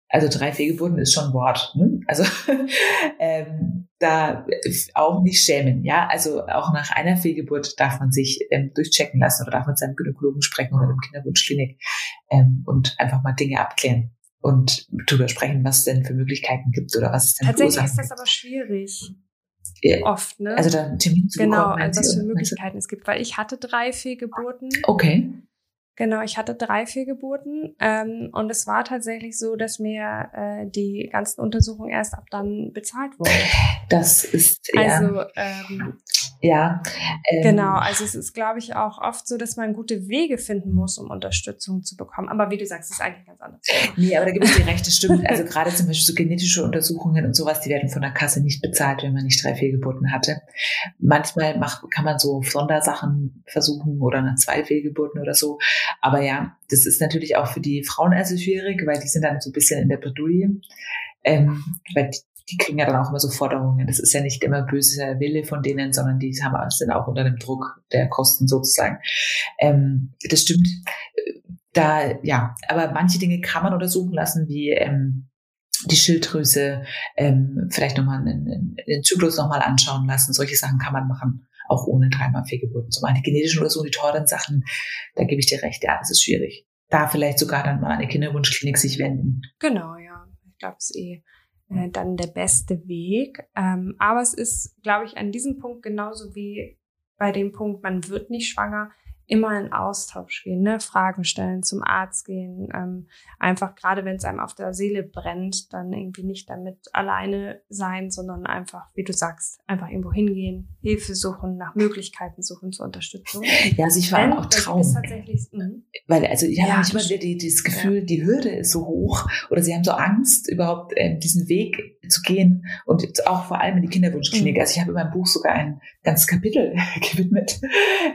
Also drei Fehlgeburten ist schon ein Wort. Ne? Also ähm, da auch nicht schämen. Ja, also auch nach einer Fehlgeburt darf man sich ähm, durchchecken lassen oder darf man mit seinem Gynäkologen sprechen oder im Kinderwunschklinik ähm, und einfach mal Dinge abklären und darüber sprechen, was es denn für Möglichkeiten gibt oder was es denn Tatsächlich ist das aber schwierig. Ja. Oft, ne? Also dann Termin zu Genau, also was für Möglichkeiten es gibt, weil ich hatte drei Fehlgeburten. Okay. Genau, ich hatte drei Fehlgeburten ähm, und es war tatsächlich so, dass mir äh, die ganzen Untersuchungen erst ab dann bezahlt wurden. Das ist ja. Also ähm, Ja. Ähm, genau, also es ist, glaube ich, auch oft so, dass man gute Wege finden muss, um Unterstützung zu bekommen. Aber wie du sagst, ist eigentlich ganz anders. Nee, aber da gibt es die Rechte, stimmt. Also gerade zum Beispiel so genetische Untersuchungen und sowas, die werden von der Kasse nicht bezahlt, wenn man nicht drei Fehlgeburten hatte. Manchmal macht, kann man so Sondersachen versuchen oder nach zwei Fehlgeburten oder so. Aber ja, das ist natürlich auch für die Frauen also schwierig, weil die sind dann so ein bisschen in der Bredouille. Ähm, weil die kriegen ja dann auch immer so Forderungen. Das ist ja nicht immer böser Wille von denen, sondern die haben, sind auch unter dem Druck der Kosten sozusagen. Ähm, das stimmt. Da, ja, aber manche Dinge kann man untersuchen lassen, wie ähm, die Schilddrüse, ähm, vielleicht nochmal den, den Zyklus nochmal anschauen lassen. Solche Sachen kann man machen, auch ohne dreimal Fehlgeburten. So meine genetischen oder so, die teuren Sachen, da gebe ich dir recht, ja, das ist schwierig. Da vielleicht sogar dann mal eine Kinderwunschklinik sich wenden. Genau, ja. Ich glaube, es eh äh, dann der beste Weg. Ähm, aber es ist, glaube ich, an diesem Punkt genauso wie bei dem Punkt, man wird nicht schwanger, immer in Austausch gehen, ne? Fragen stellen, zum Arzt gehen, ähm, einfach gerade wenn es einem auf der Seele brennt, dann irgendwie nicht damit alleine sein, sondern einfach, wie du sagst, einfach irgendwo hingehen, Hilfe suchen, nach Möglichkeiten suchen zur Unterstützung. Ja, also ich war Denn, auch Traum. Mhm. Weil, also ich habe ja, immer wieder die, dieses Gefühl, ja. die Hürde ist so hoch oder sie haben so Angst, überhaupt äh, diesen Weg zu gehen und auch vor allem in die Kinderwunschklinik. Mhm. Also ich habe in meinem Buch sogar ein ganzes Kapitel gewidmet,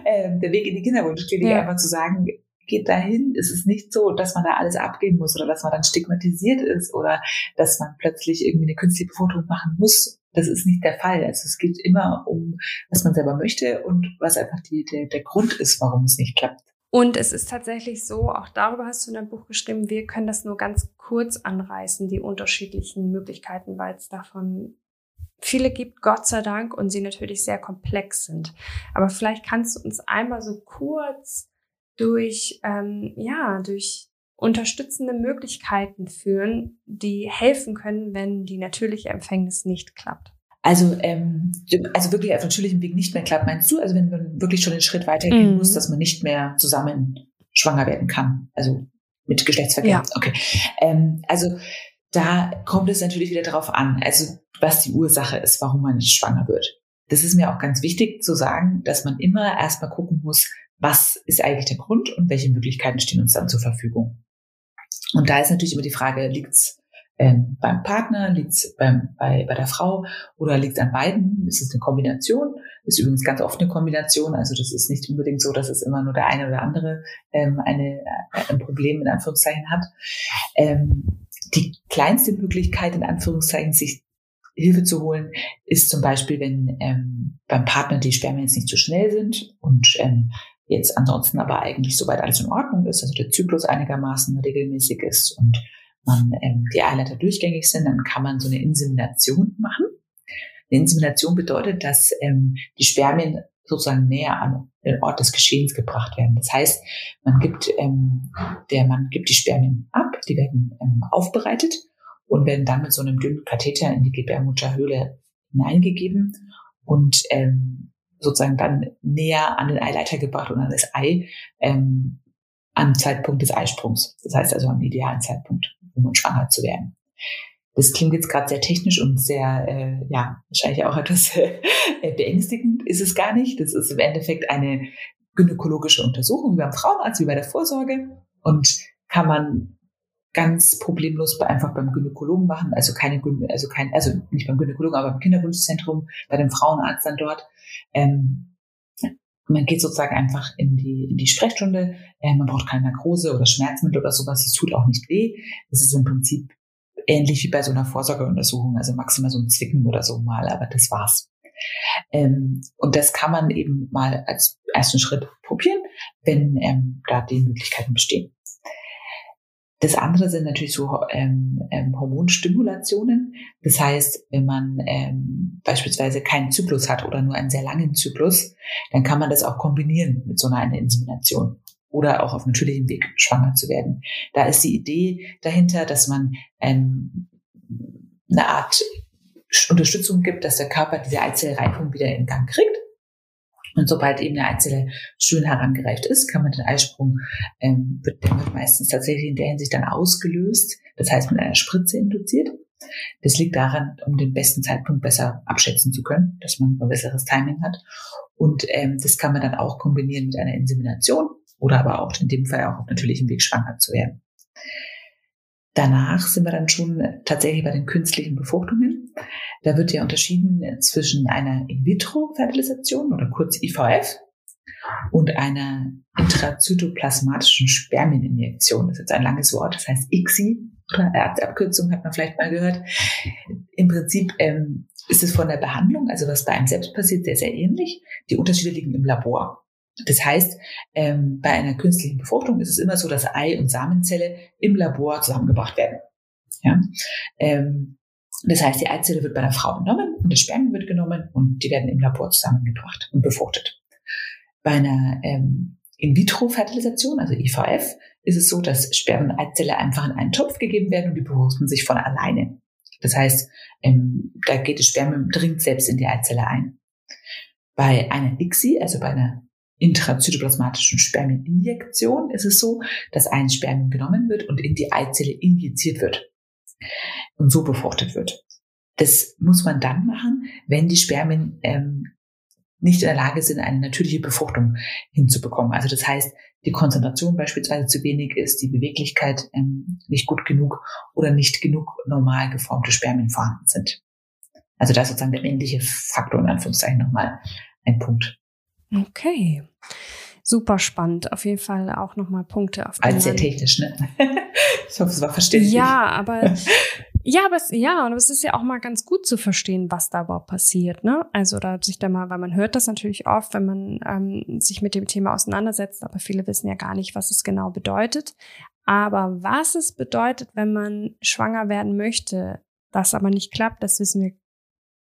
äh, der Weg in die Kinderwunschklinik Kinderwunschklinik ja. einfach zu sagen, geht dahin. Es ist nicht so, dass man da alles abgeben muss oder dass man dann stigmatisiert ist oder dass man plötzlich irgendwie eine künstliche Befruchtung machen muss. Das ist nicht der Fall. Also es geht immer um, was man selber möchte und was einfach die, der, der Grund ist, warum es nicht klappt. Und es ist tatsächlich so, auch darüber hast du in deinem Buch geschrieben, wir können das nur ganz kurz anreißen, die unterschiedlichen Möglichkeiten, weil es davon viele gibt, Gott sei Dank, und sie natürlich sehr komplex sind. Aber vielleicht kannst du uns einmal so kurz durch, ähm, ja, durch unterstützende Möglichkeiten führen, die helfen können, wenn die natürliche Empfängnis nicht klappt. Also, ähm, also wirklich auf natürlichem Weg nicht mehr klappt, meinst du? Also wenn man wirklich schon einen Schritt weitergehen mhm. muss, dass man nicht mehr zusammen schwanger werden kann, also mit Geschlechtsverkehr. Ja. Okay. Ähm, also da kommt es natürlich wieder darauf an, also was die Ursache ist, warum man nicht schwanger wird. Das ist mir auch ganz wichtig zu sagen, dass man immer erstmal gucken muss, was ist eigentlich der Grund und welche Möglichkeiten stehen uns dann zur Verfügung. Und da ist natürlich immer die Frage, liegt's ähm, beim Partner, liegt's beim, bei, bei der Frau oder liegt's an beiden? Ist es eine Kombination? Ist übrigens ganz oft eine Kombination. Also das ist nicht unbedingt so, dass es immer nur der eine oder andere ähm, eine, äh, ein Problem in Anführungszeichen hat. Ähm, die kleinste Möglichkeit, in Anführungszeichen, sich Hilfe zu holen, ist zum Beispiel, wenn ähm, beim Partner die Spermien jetzt nicht zu so schnell sind und ähm, jetzt ansonsten aber eigentlich soweit alles in Ordnung ist, also der Zyklus einigermaßen regelmäßig ist und man ähm, die Eileiter durchgängig sind, dann kann man so eine Insemination machen. Eine Insemination bedeutet, dass ähm, die Spermien sozusagen näher an den Ort des Geschehens gebracht werden. Das heißt, man gibt, ähm, der Mann gibt die Spermien ab, die werden ähm, aufbereitet und werden dann mit so einem dünnen Katheter in die Gebärmutterhöhle hineingegeben und ähm, sozusagen dann näher an den Eileiter gebracht und an das Ei ähm, am Zeitpunkt des Eisprungs. Das heißt also am idealen Zeitpunkt, um schwanger zu werden. Das klingt jetzt gerade sehr technisch und sehr, äh, ja, wahrscheinlich auch etwas äh, beängstigend ist es gar nicht. Das ist im Endeffekt eine gynäkologische Untersuchung wie beim Frauenarzt, wie bei der Vorsorge und kann man ganz problemlos einfach beim Gynäkologen machen, also keine, also kein, also nicht beim Gynäkologen, aber beim Kinderwunschzentrum, bei dem Frauenarzt dann dort. Ähm, man geht sozusagen einfach in die, in die Sprechstunde. Äh, man braucht keine Narkose oder Schmerzmittel oder sowas. Es tut auch nicht weh. Es ist im Prinzip ähnlich wie bei so einer Vorsorgeuntersuchung, also maximal so ein Zwicken oder so mal, aber das war's. Ähm, und das kann man eben mal als ersten Schritt probieren, wenn ähm, da die Möglichkeiten bestehen. Das andere sind natürlich so ähm, ähm, Hormonstimulationen. Das heißt, wenn man ähm, beispielsweise keinen Zyklus hat oder nur einen sehr langen Zyklus, dann kann man das auch kombinieren mit so einer Insemination oder auch auf natürlichem Weg schwanger zu werden. Da ist die Idee dahinter, dass man ähm, eine Art Unterstützung gibt, dass der Körper diese Eizellreifung wieder in Gang kriegt. Und sobald eben eine Eizelle schön herangereift ist, kann man den Eisprung, ähm, wird, wird meistens tatsächlich in der Hinsicht dann ausgelöst, das heißt mit einer Spritze induziert. Das liegt daran, um den besten Zeitpunkt besser abschätzen zu können, dass man ein besseres Timing hat. Und ähm, das kann man dann auch kombinieren mit einer Insemination oder aber auch in dem Fall auch auf natürlichem Weg schwanger zu werden. Danach sind wir dann schon tatsächlich bei den künstlichen Befruchtungen. Da wird ja unterschieden zwischen einer In-vitro-Fertilisation oder kurz IVF und einer intrazytoplasmatischen Spermieninjektion. Das ist jetzt ein langes Wort, das heißt ICSI oder Abkürzung hat man vielleicht mal gehört. Im Prinzip ähm, ist es von der Behandlung, also was bei einem selbst passiert, sehr, sehr ähnlich. Die Unterschiede liegen im Labor. Das heißt, ähm, bei einer künstlichen Befruchtung ist es immer so, dass Ei und Samenzelle im Labor zusammengebracht werden. Ja? Ähm, das heißt, die Eizelle wird bei der Frau genommen und das Spermium wird genommen und die werden im Labor zusammengebracht und befruchtet. Bei einer ähm, In-vitro-Fertilisation, also IVF, ist es so, dass Spermium und Eizelle einfach in einen Topf gegeben werden und die befruchten sich von alleine. Das heißt, ähm, da geht das Spermium dringt selbst in die Eizelle ein. Bei einer ICSI, also bei einer intrazytoplasmatischen Spermieninjektion ist es so, dass ein Spermium genommen wird und in die Eizelle injiziert wird und so befruchtet wird. Das muss man dann machen, wenn die Spermien ähm, nicht in der Lage sind, eine natürliche Befruchtung hinzubekommen. Also das heißt, die Konzentration beispielsweise zu wenig ist, die Beweglichkeit ähm, nicht gut genug oder nicht genug normal geformte Spermien vorhanden sind. Also da ist sozusagen der männliche Faktor in Anführungszeichen nochmal ein Punkt. Okay. Super spannend. Auf jeden Fall auch nochmal Punkte auf. Alles sehr technisch, ne? ich hoffe, es war verständlich. Ja, aber ja, aber es, ja, und es ist ja auch mal ganz gut zu verstehen, was da überhaupt passiert, ne? Also da sich da mal, weil man hört das natürlich oft, wenn man ähm, sich mit dem Thema auseinandersetzt, aber viele wissen ja gar nicht, was es genau bedeutet. Aber was es bedeutet, wenn man schwanger werden möchte, das aber nicht klappt, das wissen wir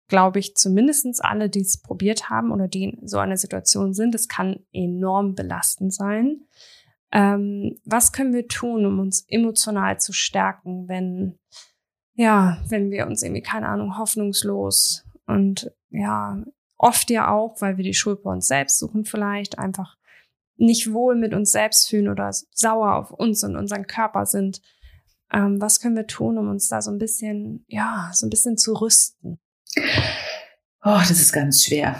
glaube ich, zumindestens alle, die es probiert haben oder die in so einer Situation sind. Es kann enorm belastend sein. Ähm, was können wir tun, um uns emotional zu stärken, wenn, ja, wenn wir uns irgendwie, keine Ahnung, hoffnungslos und ja, oft ja auch, weil wir die Schuld bei uns selbst suchen, vielleicht einfach nicht wohl mit uns selbst fühlen oder sauer auf uns und unseren Körper sind. Ähm, was können wir tun, um uns da so ein bisschen, ja, so ein bisschen zu rüsten? Oh, das ist ganz schwer.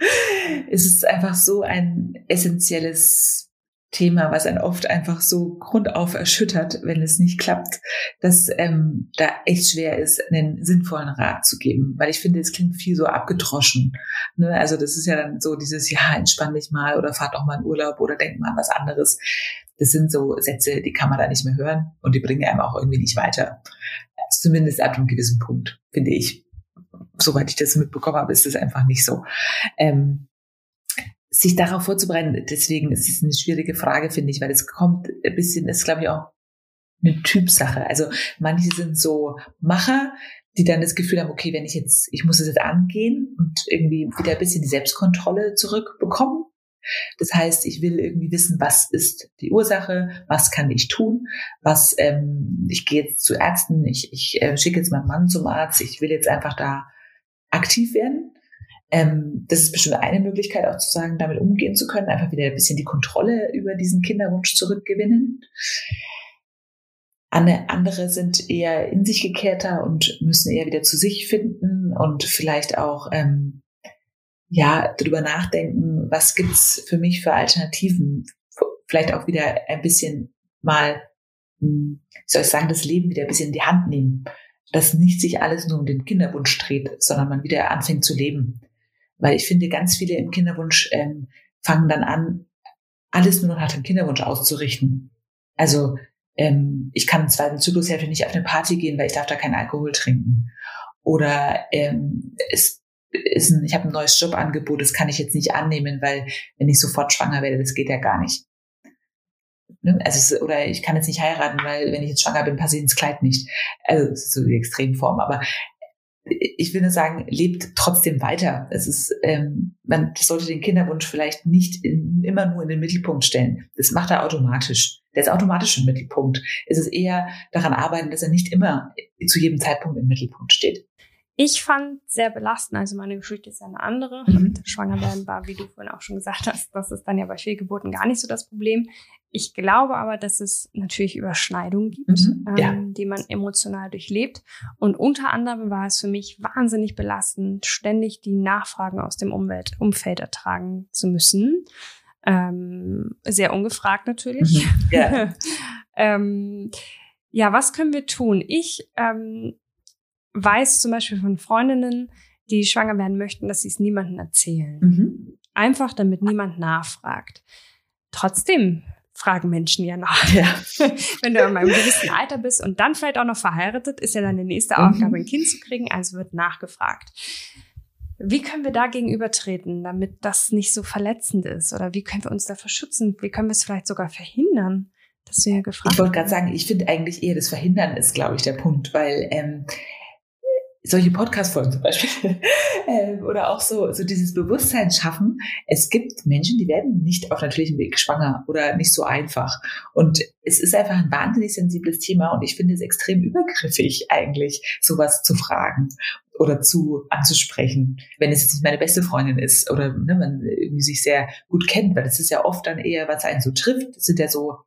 es ist einfach so ein essentielles Thema, was einen oft einfach so grundauf erschüttert, wenn es nicht klappt, dass ähm, da echt schwer ist, einen sinnvollen Rat zu geben. Weil ich finde, es klingt viel so abgedroschen. Ne? Also das ist ja dann so dieses, ja, entspann dich mal oder fahr doch mal in Urlaub oder denk mal an was anderes. Das sind so Sätze, die kann man da nicht mehr hören und die bringen einem auch irgendwie nicht weiter. Zumindest ab einem gewissen Punkt, finde ich soweit ich das mitbekommen habe, ist es einfach nicht so. Ähm, sich darauf vorzubereiten, deswegen ist es eine schwierige Frage, finde ich, weil es kommt ein bisschen, ist glaube ich auch eine Typsache. Also manche sind so Macher, die dann das Gefühl haben, okay, wenn ich jetzt, ich muss es jetzt angehen und irgendwie wieder ein bisschen die Selbstkontrolle zurückbekommen. Das heißt, ich will irgendwie wissen, was ist die Ursache, was kann ich tun, was ähm, ich gehe jetzt zu Ärzten, ich, ich äh, schicke jetzt meinen Mann zum Arzt, ich will jetzt einfach da aktiv werden. Ähm, das ist bestimmt eine Möglichkeit, auch zu sagen, damit umgehen zu können, einfach wieder ein bisschen die Kontrolle über diesen Kinderwunsch zurückgewinnen. Andere sind eher in sich gekehrter und müssen eher wieder zu sich finden und vielleicht auch ähm, ja darüber nachdenken, was gibt's für mich für Alternativen, vielleicht auch wieder ein bisschen mal, hm, wie soll ich sagen, das Leben wieder ein bisschen in die Hand nehmen dass nicht sich alles nur um den Kinderwunsch dreht, sondern man wieder anfängt zu leben. Weil ich finde, ganz viele im Kinderwunsch ähm, fangen dann an, alles nur noch nach dem Kinderwunsch auszurichten. Also ähm, ich kann im zweiten Zyklushälfte nicht auf eine Party gehen, weil ich darf da keinen Alkohol trinken. Oder ähm, es ist ein, ich habe ein neues Jobangebot, das kann ich jetzt nicht annehmen, weil wenn ich sofort schwanger werde, das geht ja gar nicht. Ne? Also oder ich kann jetzt nicht heiraten, weil wenn ich jetzt schwanger bin, passe ich ins Kleid nicht. Also das ist so die Extremform. Aber ich nur sagen, lebt trotzdem weiter. Es ist, ähm, man sollte den Kinderwunsch vielleicht nicht in, immer nur in den Mittelpunkt stellen. Das macht er automatisch. Der ist automatisch im Mittelpunkt. Es ist eher daran arbeiten, dass er nicht immer zu jedem Zeitpunkt im Mittelpunkt steht. Ich fand sehr belastend, also meine Geschichte ist ja eine andere. Mhm. Schwanger werden war, wie du vorhin auch schon gesagt hast, das ist dann ja bei Fehlgeburten gar nicht so das Problem. Ich glaube aber, dass es natürlich Überschneidungen gibt, mhm, ja. ähm, die man emotional durchlebt. Und unter anderem war es für mich wahnsinnig belastend, ständig die Nachfragen aus dem Umwelt, Umfeld ertragen zu müssen. Ähm, sehr ungefragt natürlich. Mhm, ja. ähm, ja, was können wir tun? Ich ähm, weiß zum Beispiel von Freundinnen, die schwanger werden möchten, dass sie es niemandem erzählen. Mhm. Einfach, damit niemand nachfragt. Trotzdem fragen Menschen ja nach. Ja. Wenn du in einem gewissen Alter bist und dann vielleicht auch noch verheiratet, ist ja deine nächste mhm. Aufgabe, ein Kind zu kriegen, also wird nachgefragt. Wie können wir da gegenübertreten, damit das nicht so verletzend ist? Oder wie können wir uns davor schützen? Wie können wir es vielleicht sogar verhindern? dass du ja gefragt Ich wollte gerade sagen, ich finde eigentlich eher das Verhindern ist, glaube ich, der Punkt, weil ähm, solche Podcast-Folgen zum Beispiel äh, oder auch so, so dieses Bewusstsein schaffen. Es gibt Menschen, die werden nicht auf natürlichem Weg schwanger oder nicht so einfach. Und es ist einfach ein wahnsinnig sensibles Thema und ich finde es extrem übergriffig eigentlich, sowas zu fragen oder zu anzusprechen, wenn es jetzt nicht meine beste Freundin ist oder ne, man irgendwie sich sehr gut kennt, weil das ist ja oft dann eher, was einen so trifft, sind ja so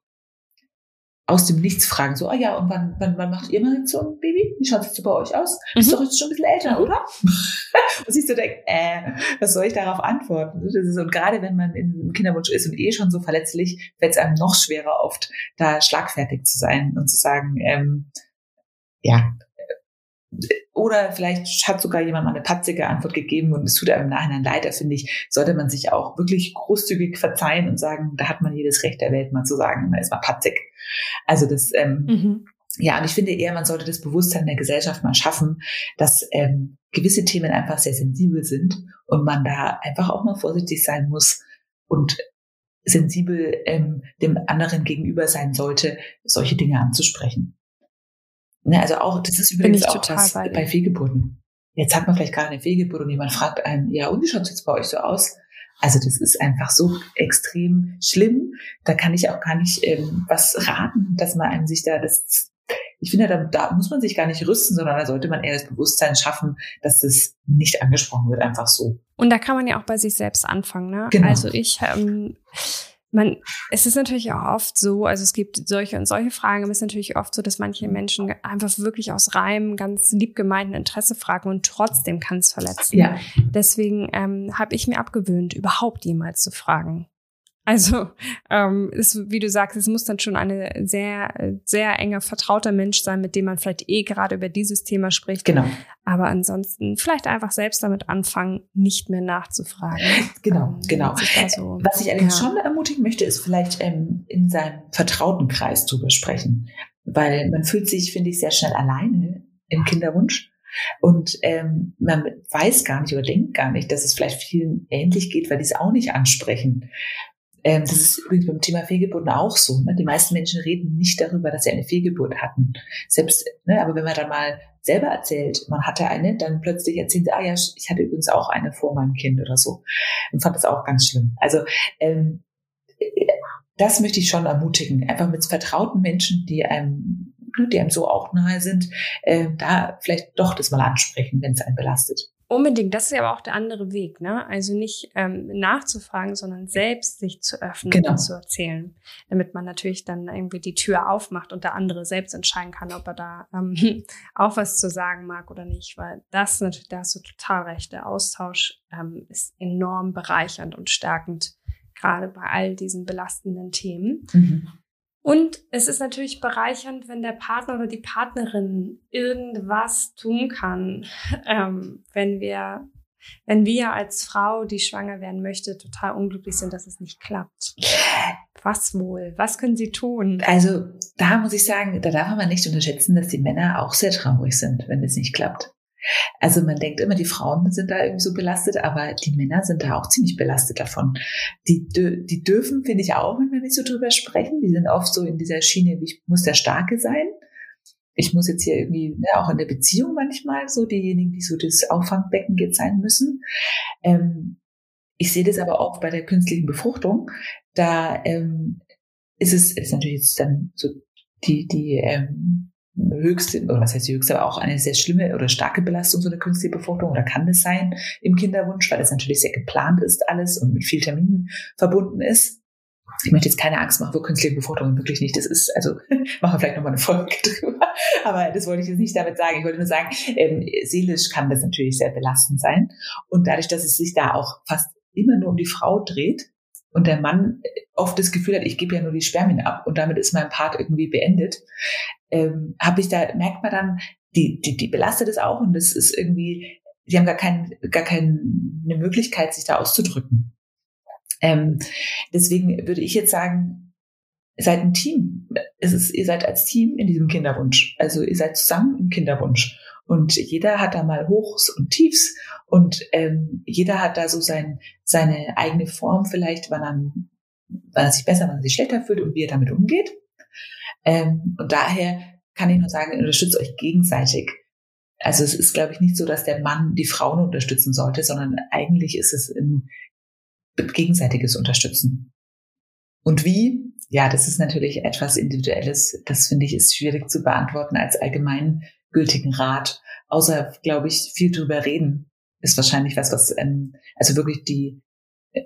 aus dem Nichts fragen, so, ah ja, und wann, wann, wann macht ihr mal jetzt so ein Baby? Wie schaut es jetzt bei euch aus? Mhm. Ist doch jetzt schon ein bisschen älter, oder? und siehst du denkst, äh, was soll ich darauf antworten? Das ist, und gerade wenn man im Kinderwunsch ist und eh schon so verletzlich, fällt es einem noch schwerer oft, da schlagfertig zu sein und zu sagen, ähm, ja, oder vielleicht hat sogar jemand mal eine patzige Antwort gegeben und es tut einem im Nachhinein leid. Da finde ich, sollte man sich auch wirklich großzügig verzeihen und sagen, da hat man jedes Recht der Welt mal zu sagen, man ist mal patzig. Also das, ähm, mhm. ja, und ich finde eher, man sollte das Bewusstsein der Gesellschaft mal schaffen, dass ähm, gewisse Themen einfach sehr sensibel sind und man da einfach auch mal vorsichtig sein muss und sensibel ähm, dem anderen gegenüber sein sollte, solche Dinge anzusprechen. Ne, also auch, das ist übrigens auch was bei, bei Fehlgeburten. Jetzt hat man vielleicht gerade eine Fehlgeburt und jemand fragt einen, ja, und wie schaut es jetzt bei euch so aus? Also das ist einfach so extrem schlimm. Da kann ich auch gar nicht ähm, was raten, dass man einem sich da das. Ich finde, da, da muss man sich gar nicht rüsten, sondern da sollte man eher das Bewusstsein schaffen, dass das nicht angesprochen wird, einfach so. Und da kann man ja auch bei sich selbst anfangen. Ne? Genau. Also ich ähm, man, es ist natürlich auch oft so, also es gibt solche und solche Fragen, aber es ist natürlich oft so, dass manche Menschen einfach wirklich aus reinem, ganz lieb gemeinten Interesse fragen und trotzdem kann es verletzen. Ja. Deswegen ähm, habe ich mir abgewöhnt, überhaupt jemals zu fragen. Also, ähm, ist, wie du sagst, es muss dann schon eine sehr, sehr enge, vertrauter Mensch sein, mit dem man vielleicht eh gerade über dieses Thema spricht. Genau. Aber ansonsten vielleicht einfach selbst damit anfangen, nicht mehr nachzufragen. Genau, ähm, genau. So, Was ich allerdings ja. schon ermutigen möchte, ist vielleicht ähm, in seinem vertrauten Kreis zu besprechen. Weil man fühlt sich, finde ich, sehr schnell alleine im Kinderwunsch. Und ähm, man weiß gar nicht oder denkt gar nicht, dass es vielleicht vielen ähnlich geht, weil die es auch nicht ansprechen. Ähm, das ist übrigens beim Thema Fehlgeburten auch so. Ne? Die meisten Menschen reden nicht darüber, dass sie eine Fehlgeburt hatten. Selbst, ne, aber wenn man dann mal selber erzählt, man hatte eine, dann plötzlich erzählen sie, ah ja, ich hatte übrigens auch eine vor meinem Kind oder so. Und fand das auch ganz schlimm. Also ähm, das möchte ich schon ermutigen. Einfach mit vertrauten Menschen, die einem, die einem so auch nahe sind, äh, da vielleicht doch das mal ansprechen, wenn es einen belastet. Unbedingt, das ist ja aber auch der andere Weg, ne? Also nicht ähm, nachzufragen, sondern selbst sich zu öffnen genau. und zu erzählen, damit man natürlich dann irgendwie die Tür aufmacht und der andere selbst entscheiden kann, ob er da ähm, auch was zu sagen mag oder nicht, weil das natürlich, da hast du total recht, der Austausch ähm, ist enorm bereichernd und stärkend, gerade bei all diesen belastenden Themen. Mhm. Und es ist natürlich bereichernd, wenn der Partner oder die Partnerin irgendwas tun kann, ähm, wenn wir, wenn wir als Frau, die schwanger werden möchte, total unglücklich sind, dass es nicht klappt. Was wohl? Was können sie tun? Also da muss ich sagen, da darf man nicht unterschätzen, dass die Männer auch sehr traurig sind, wenn es nicht klappt. Also man denkt immer, die Frauen sind da irgendwie so belastet, aber die Männer sind da auch ziemlich belastet davon. Die, die dürfen, finde ich auch, wenn wir nicht so drüber sprechen, die sind oft so in dieser Schiene, ich muss der Starke sein. Ich muss jetzt hier irgendwie, ne, auch in der Beziehung manchmal so diejenigen, die so das Auffangbecken jetzt sein müssen. Ähm, ich sehe das aber auch bei der künstlichen Befruchtung. Da ähm, ist es ist natürlich jetzt dann so die, die ähm, höchste, oder was heißt die höchste, aber auch eine sehr schlimme oder starke Belastung, so eine künstliche Befruchtung, oder kann das sein im Kinderwunsch, weil das natürlich sehr geplant ist alles und mit viel Terminen verbunden ist. Ich möchte jetzt keine Angst machen vor künstliche Befruchtung, wirklich nicht. Das ist, also machen wir vielleicht nochmal eine Folge drüber. Aber das wollte ich jetzt nicht damit sagen. Ich wollte nur sagen, ähm, seelisch kann das natürlich sehr belastend sein. Und dadurch, dass es sich da auch fast immer nur um die Frau dreht und der Mann oft das Gefühl hat, ich gebe ja nur die Spermien ab und damit ist mein Part irgendwie beendet, ähm, habe ich da, merkt man dann, die, die, die belastet es auch und das ist irgendwie, die haben gar, kein, gar keine Möglichkeit, sich da auszudrücken. Ähm, deswegen würde ich jetzt sagen, seid ein Team. Es ist, ihr seid als Team in diesem Kinderwunsch. Also ihr seid zusammen im Kinderwunsch. Und jeder hat da mal Hochs und Tiefs und ähm, jeder hat da so sein, seine eigene Form vielleicht, wann er, wann er sich besser, wann er sich schlechter fühlt und wie er damit umgeht. Ähm, und daher kann ich nur sagen, unterstützt euch gegenseitig. Also es ist, glaube ich, nicht so, dass der Mann die Frauen unterstützen sollte, sondern eigentlich ist es ein gegenseitiges Unterstützen. Und wie? Ja, das ist natürlich etwas Individuelles. Das finde ich ist schwierig zu beantworten als allgemeingültigen Rat. Außer, glaube ich, viel drüber reden ist wahrscheinlich was, was, ähm, also wirklich die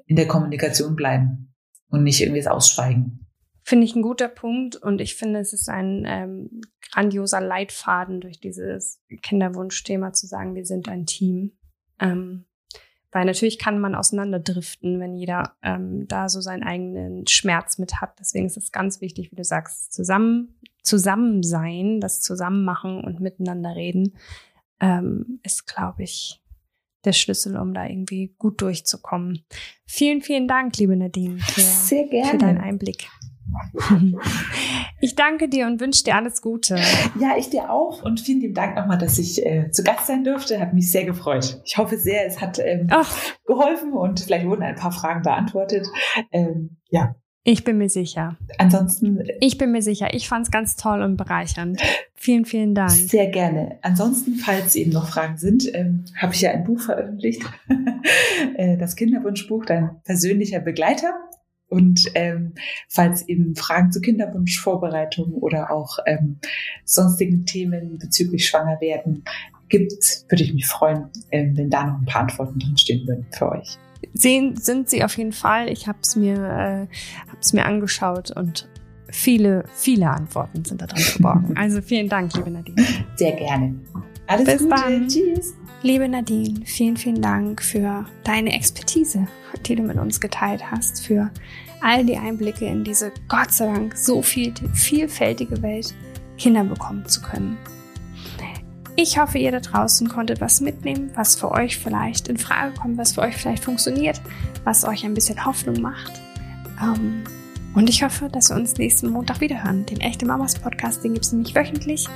in der Kommunikation bleiben und nicht irgendwie das Ausschweigen. Finde ich ein guter Punkt und ich finde, es ist ein ähm, grandioser Leitfaden durch dieses Kinderwunschthema zu sagen, wir sind ein Team. Ähm, weil natürlich kann man auseinanderdriften, wenn jeder ähm, da so seinen eigenen Schmerz mit hat. Deswegen ist es ganz wichtig, wie du sagst, zusammen, zusammen sein, das zusammen machen und miteinander reden, ähm, ist, glaube ich, der Schlüssel, um da irgendwie gut durchzukommen. Vielen, vielen Dank, liebe Nadine, für, Sehr gerne. für deinen Einblick. Ich danke dir und wünsche dir alles Gute. Ja, ich dir auch und vielen lieben Dank nochmal, dass ich äh, zu Gast sein durfte. Hat mich sehr gefreut. Ich hoffe sehr, es hat ähm, geholfen und vielleicht wurden ein paar Fragen beantwortet. Ähm, ja. Ich bin mir sicher. Ansonsten. Ich bin mir sicher. Ich fand es ganz toll und bereichernd. Vielen, vielen Dank. Sehr gerne. Ansonsten, falls eben noch Fragen sind, ähm, habe ich ja ein Buch veröffentlicht. Äh, das Kinderwunschbuch, dein persönlicher Begleiter. Und ähm, falls eben Fragen zu Kinderwunschvorbereitung oder auch ähm, sonstigen Themen bezüglich Schwangerwerden gibt, würde ich mich freuen, ähm, wenn da noch ein paar Antworten drinstehen würden für euch. Sehen sind sie auf jeden Fall. Ich habe es mir, äh, hab's mir angeschaut und viele, viele Antworten sind da drin verborgen. also vielen Dank, liebe Nadine. Sehr gerne. Alles Bis Gute. dann. Tschüss. Liebe Nadine, vielen, vielen Dank für deine Expertise, die du mit uns geteilt hast, für all die Einblicke in diese Gott sei Dank so viel, vielfältige Welt, Kinder bekommen zu können. Ich hoffe, ihr da draußen konntet was mitnehmen, was für euch vielleicht in Frage kommt, was für euch vielleicht funktioniert, was euch ein bisschen Hoffnung macht. Ähm, und ich hoffe, dass wir uns nächsten Montag wieder hören. Den Echte Mamas Podcast, den gibt es nämlich wöchentlich.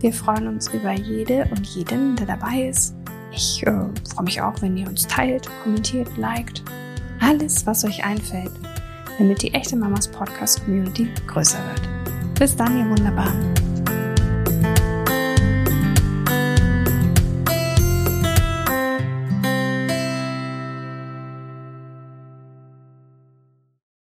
Wir freuen uns über jede und jeden, der dabei ist. Ich äh, freue mich auch, wenn ihr uns teilt, kommentiert, liked. Alles, was euch einfällt, damit die Echte Mamas Podcast Community größer wird. Bis dann, ihr Wunderbaren.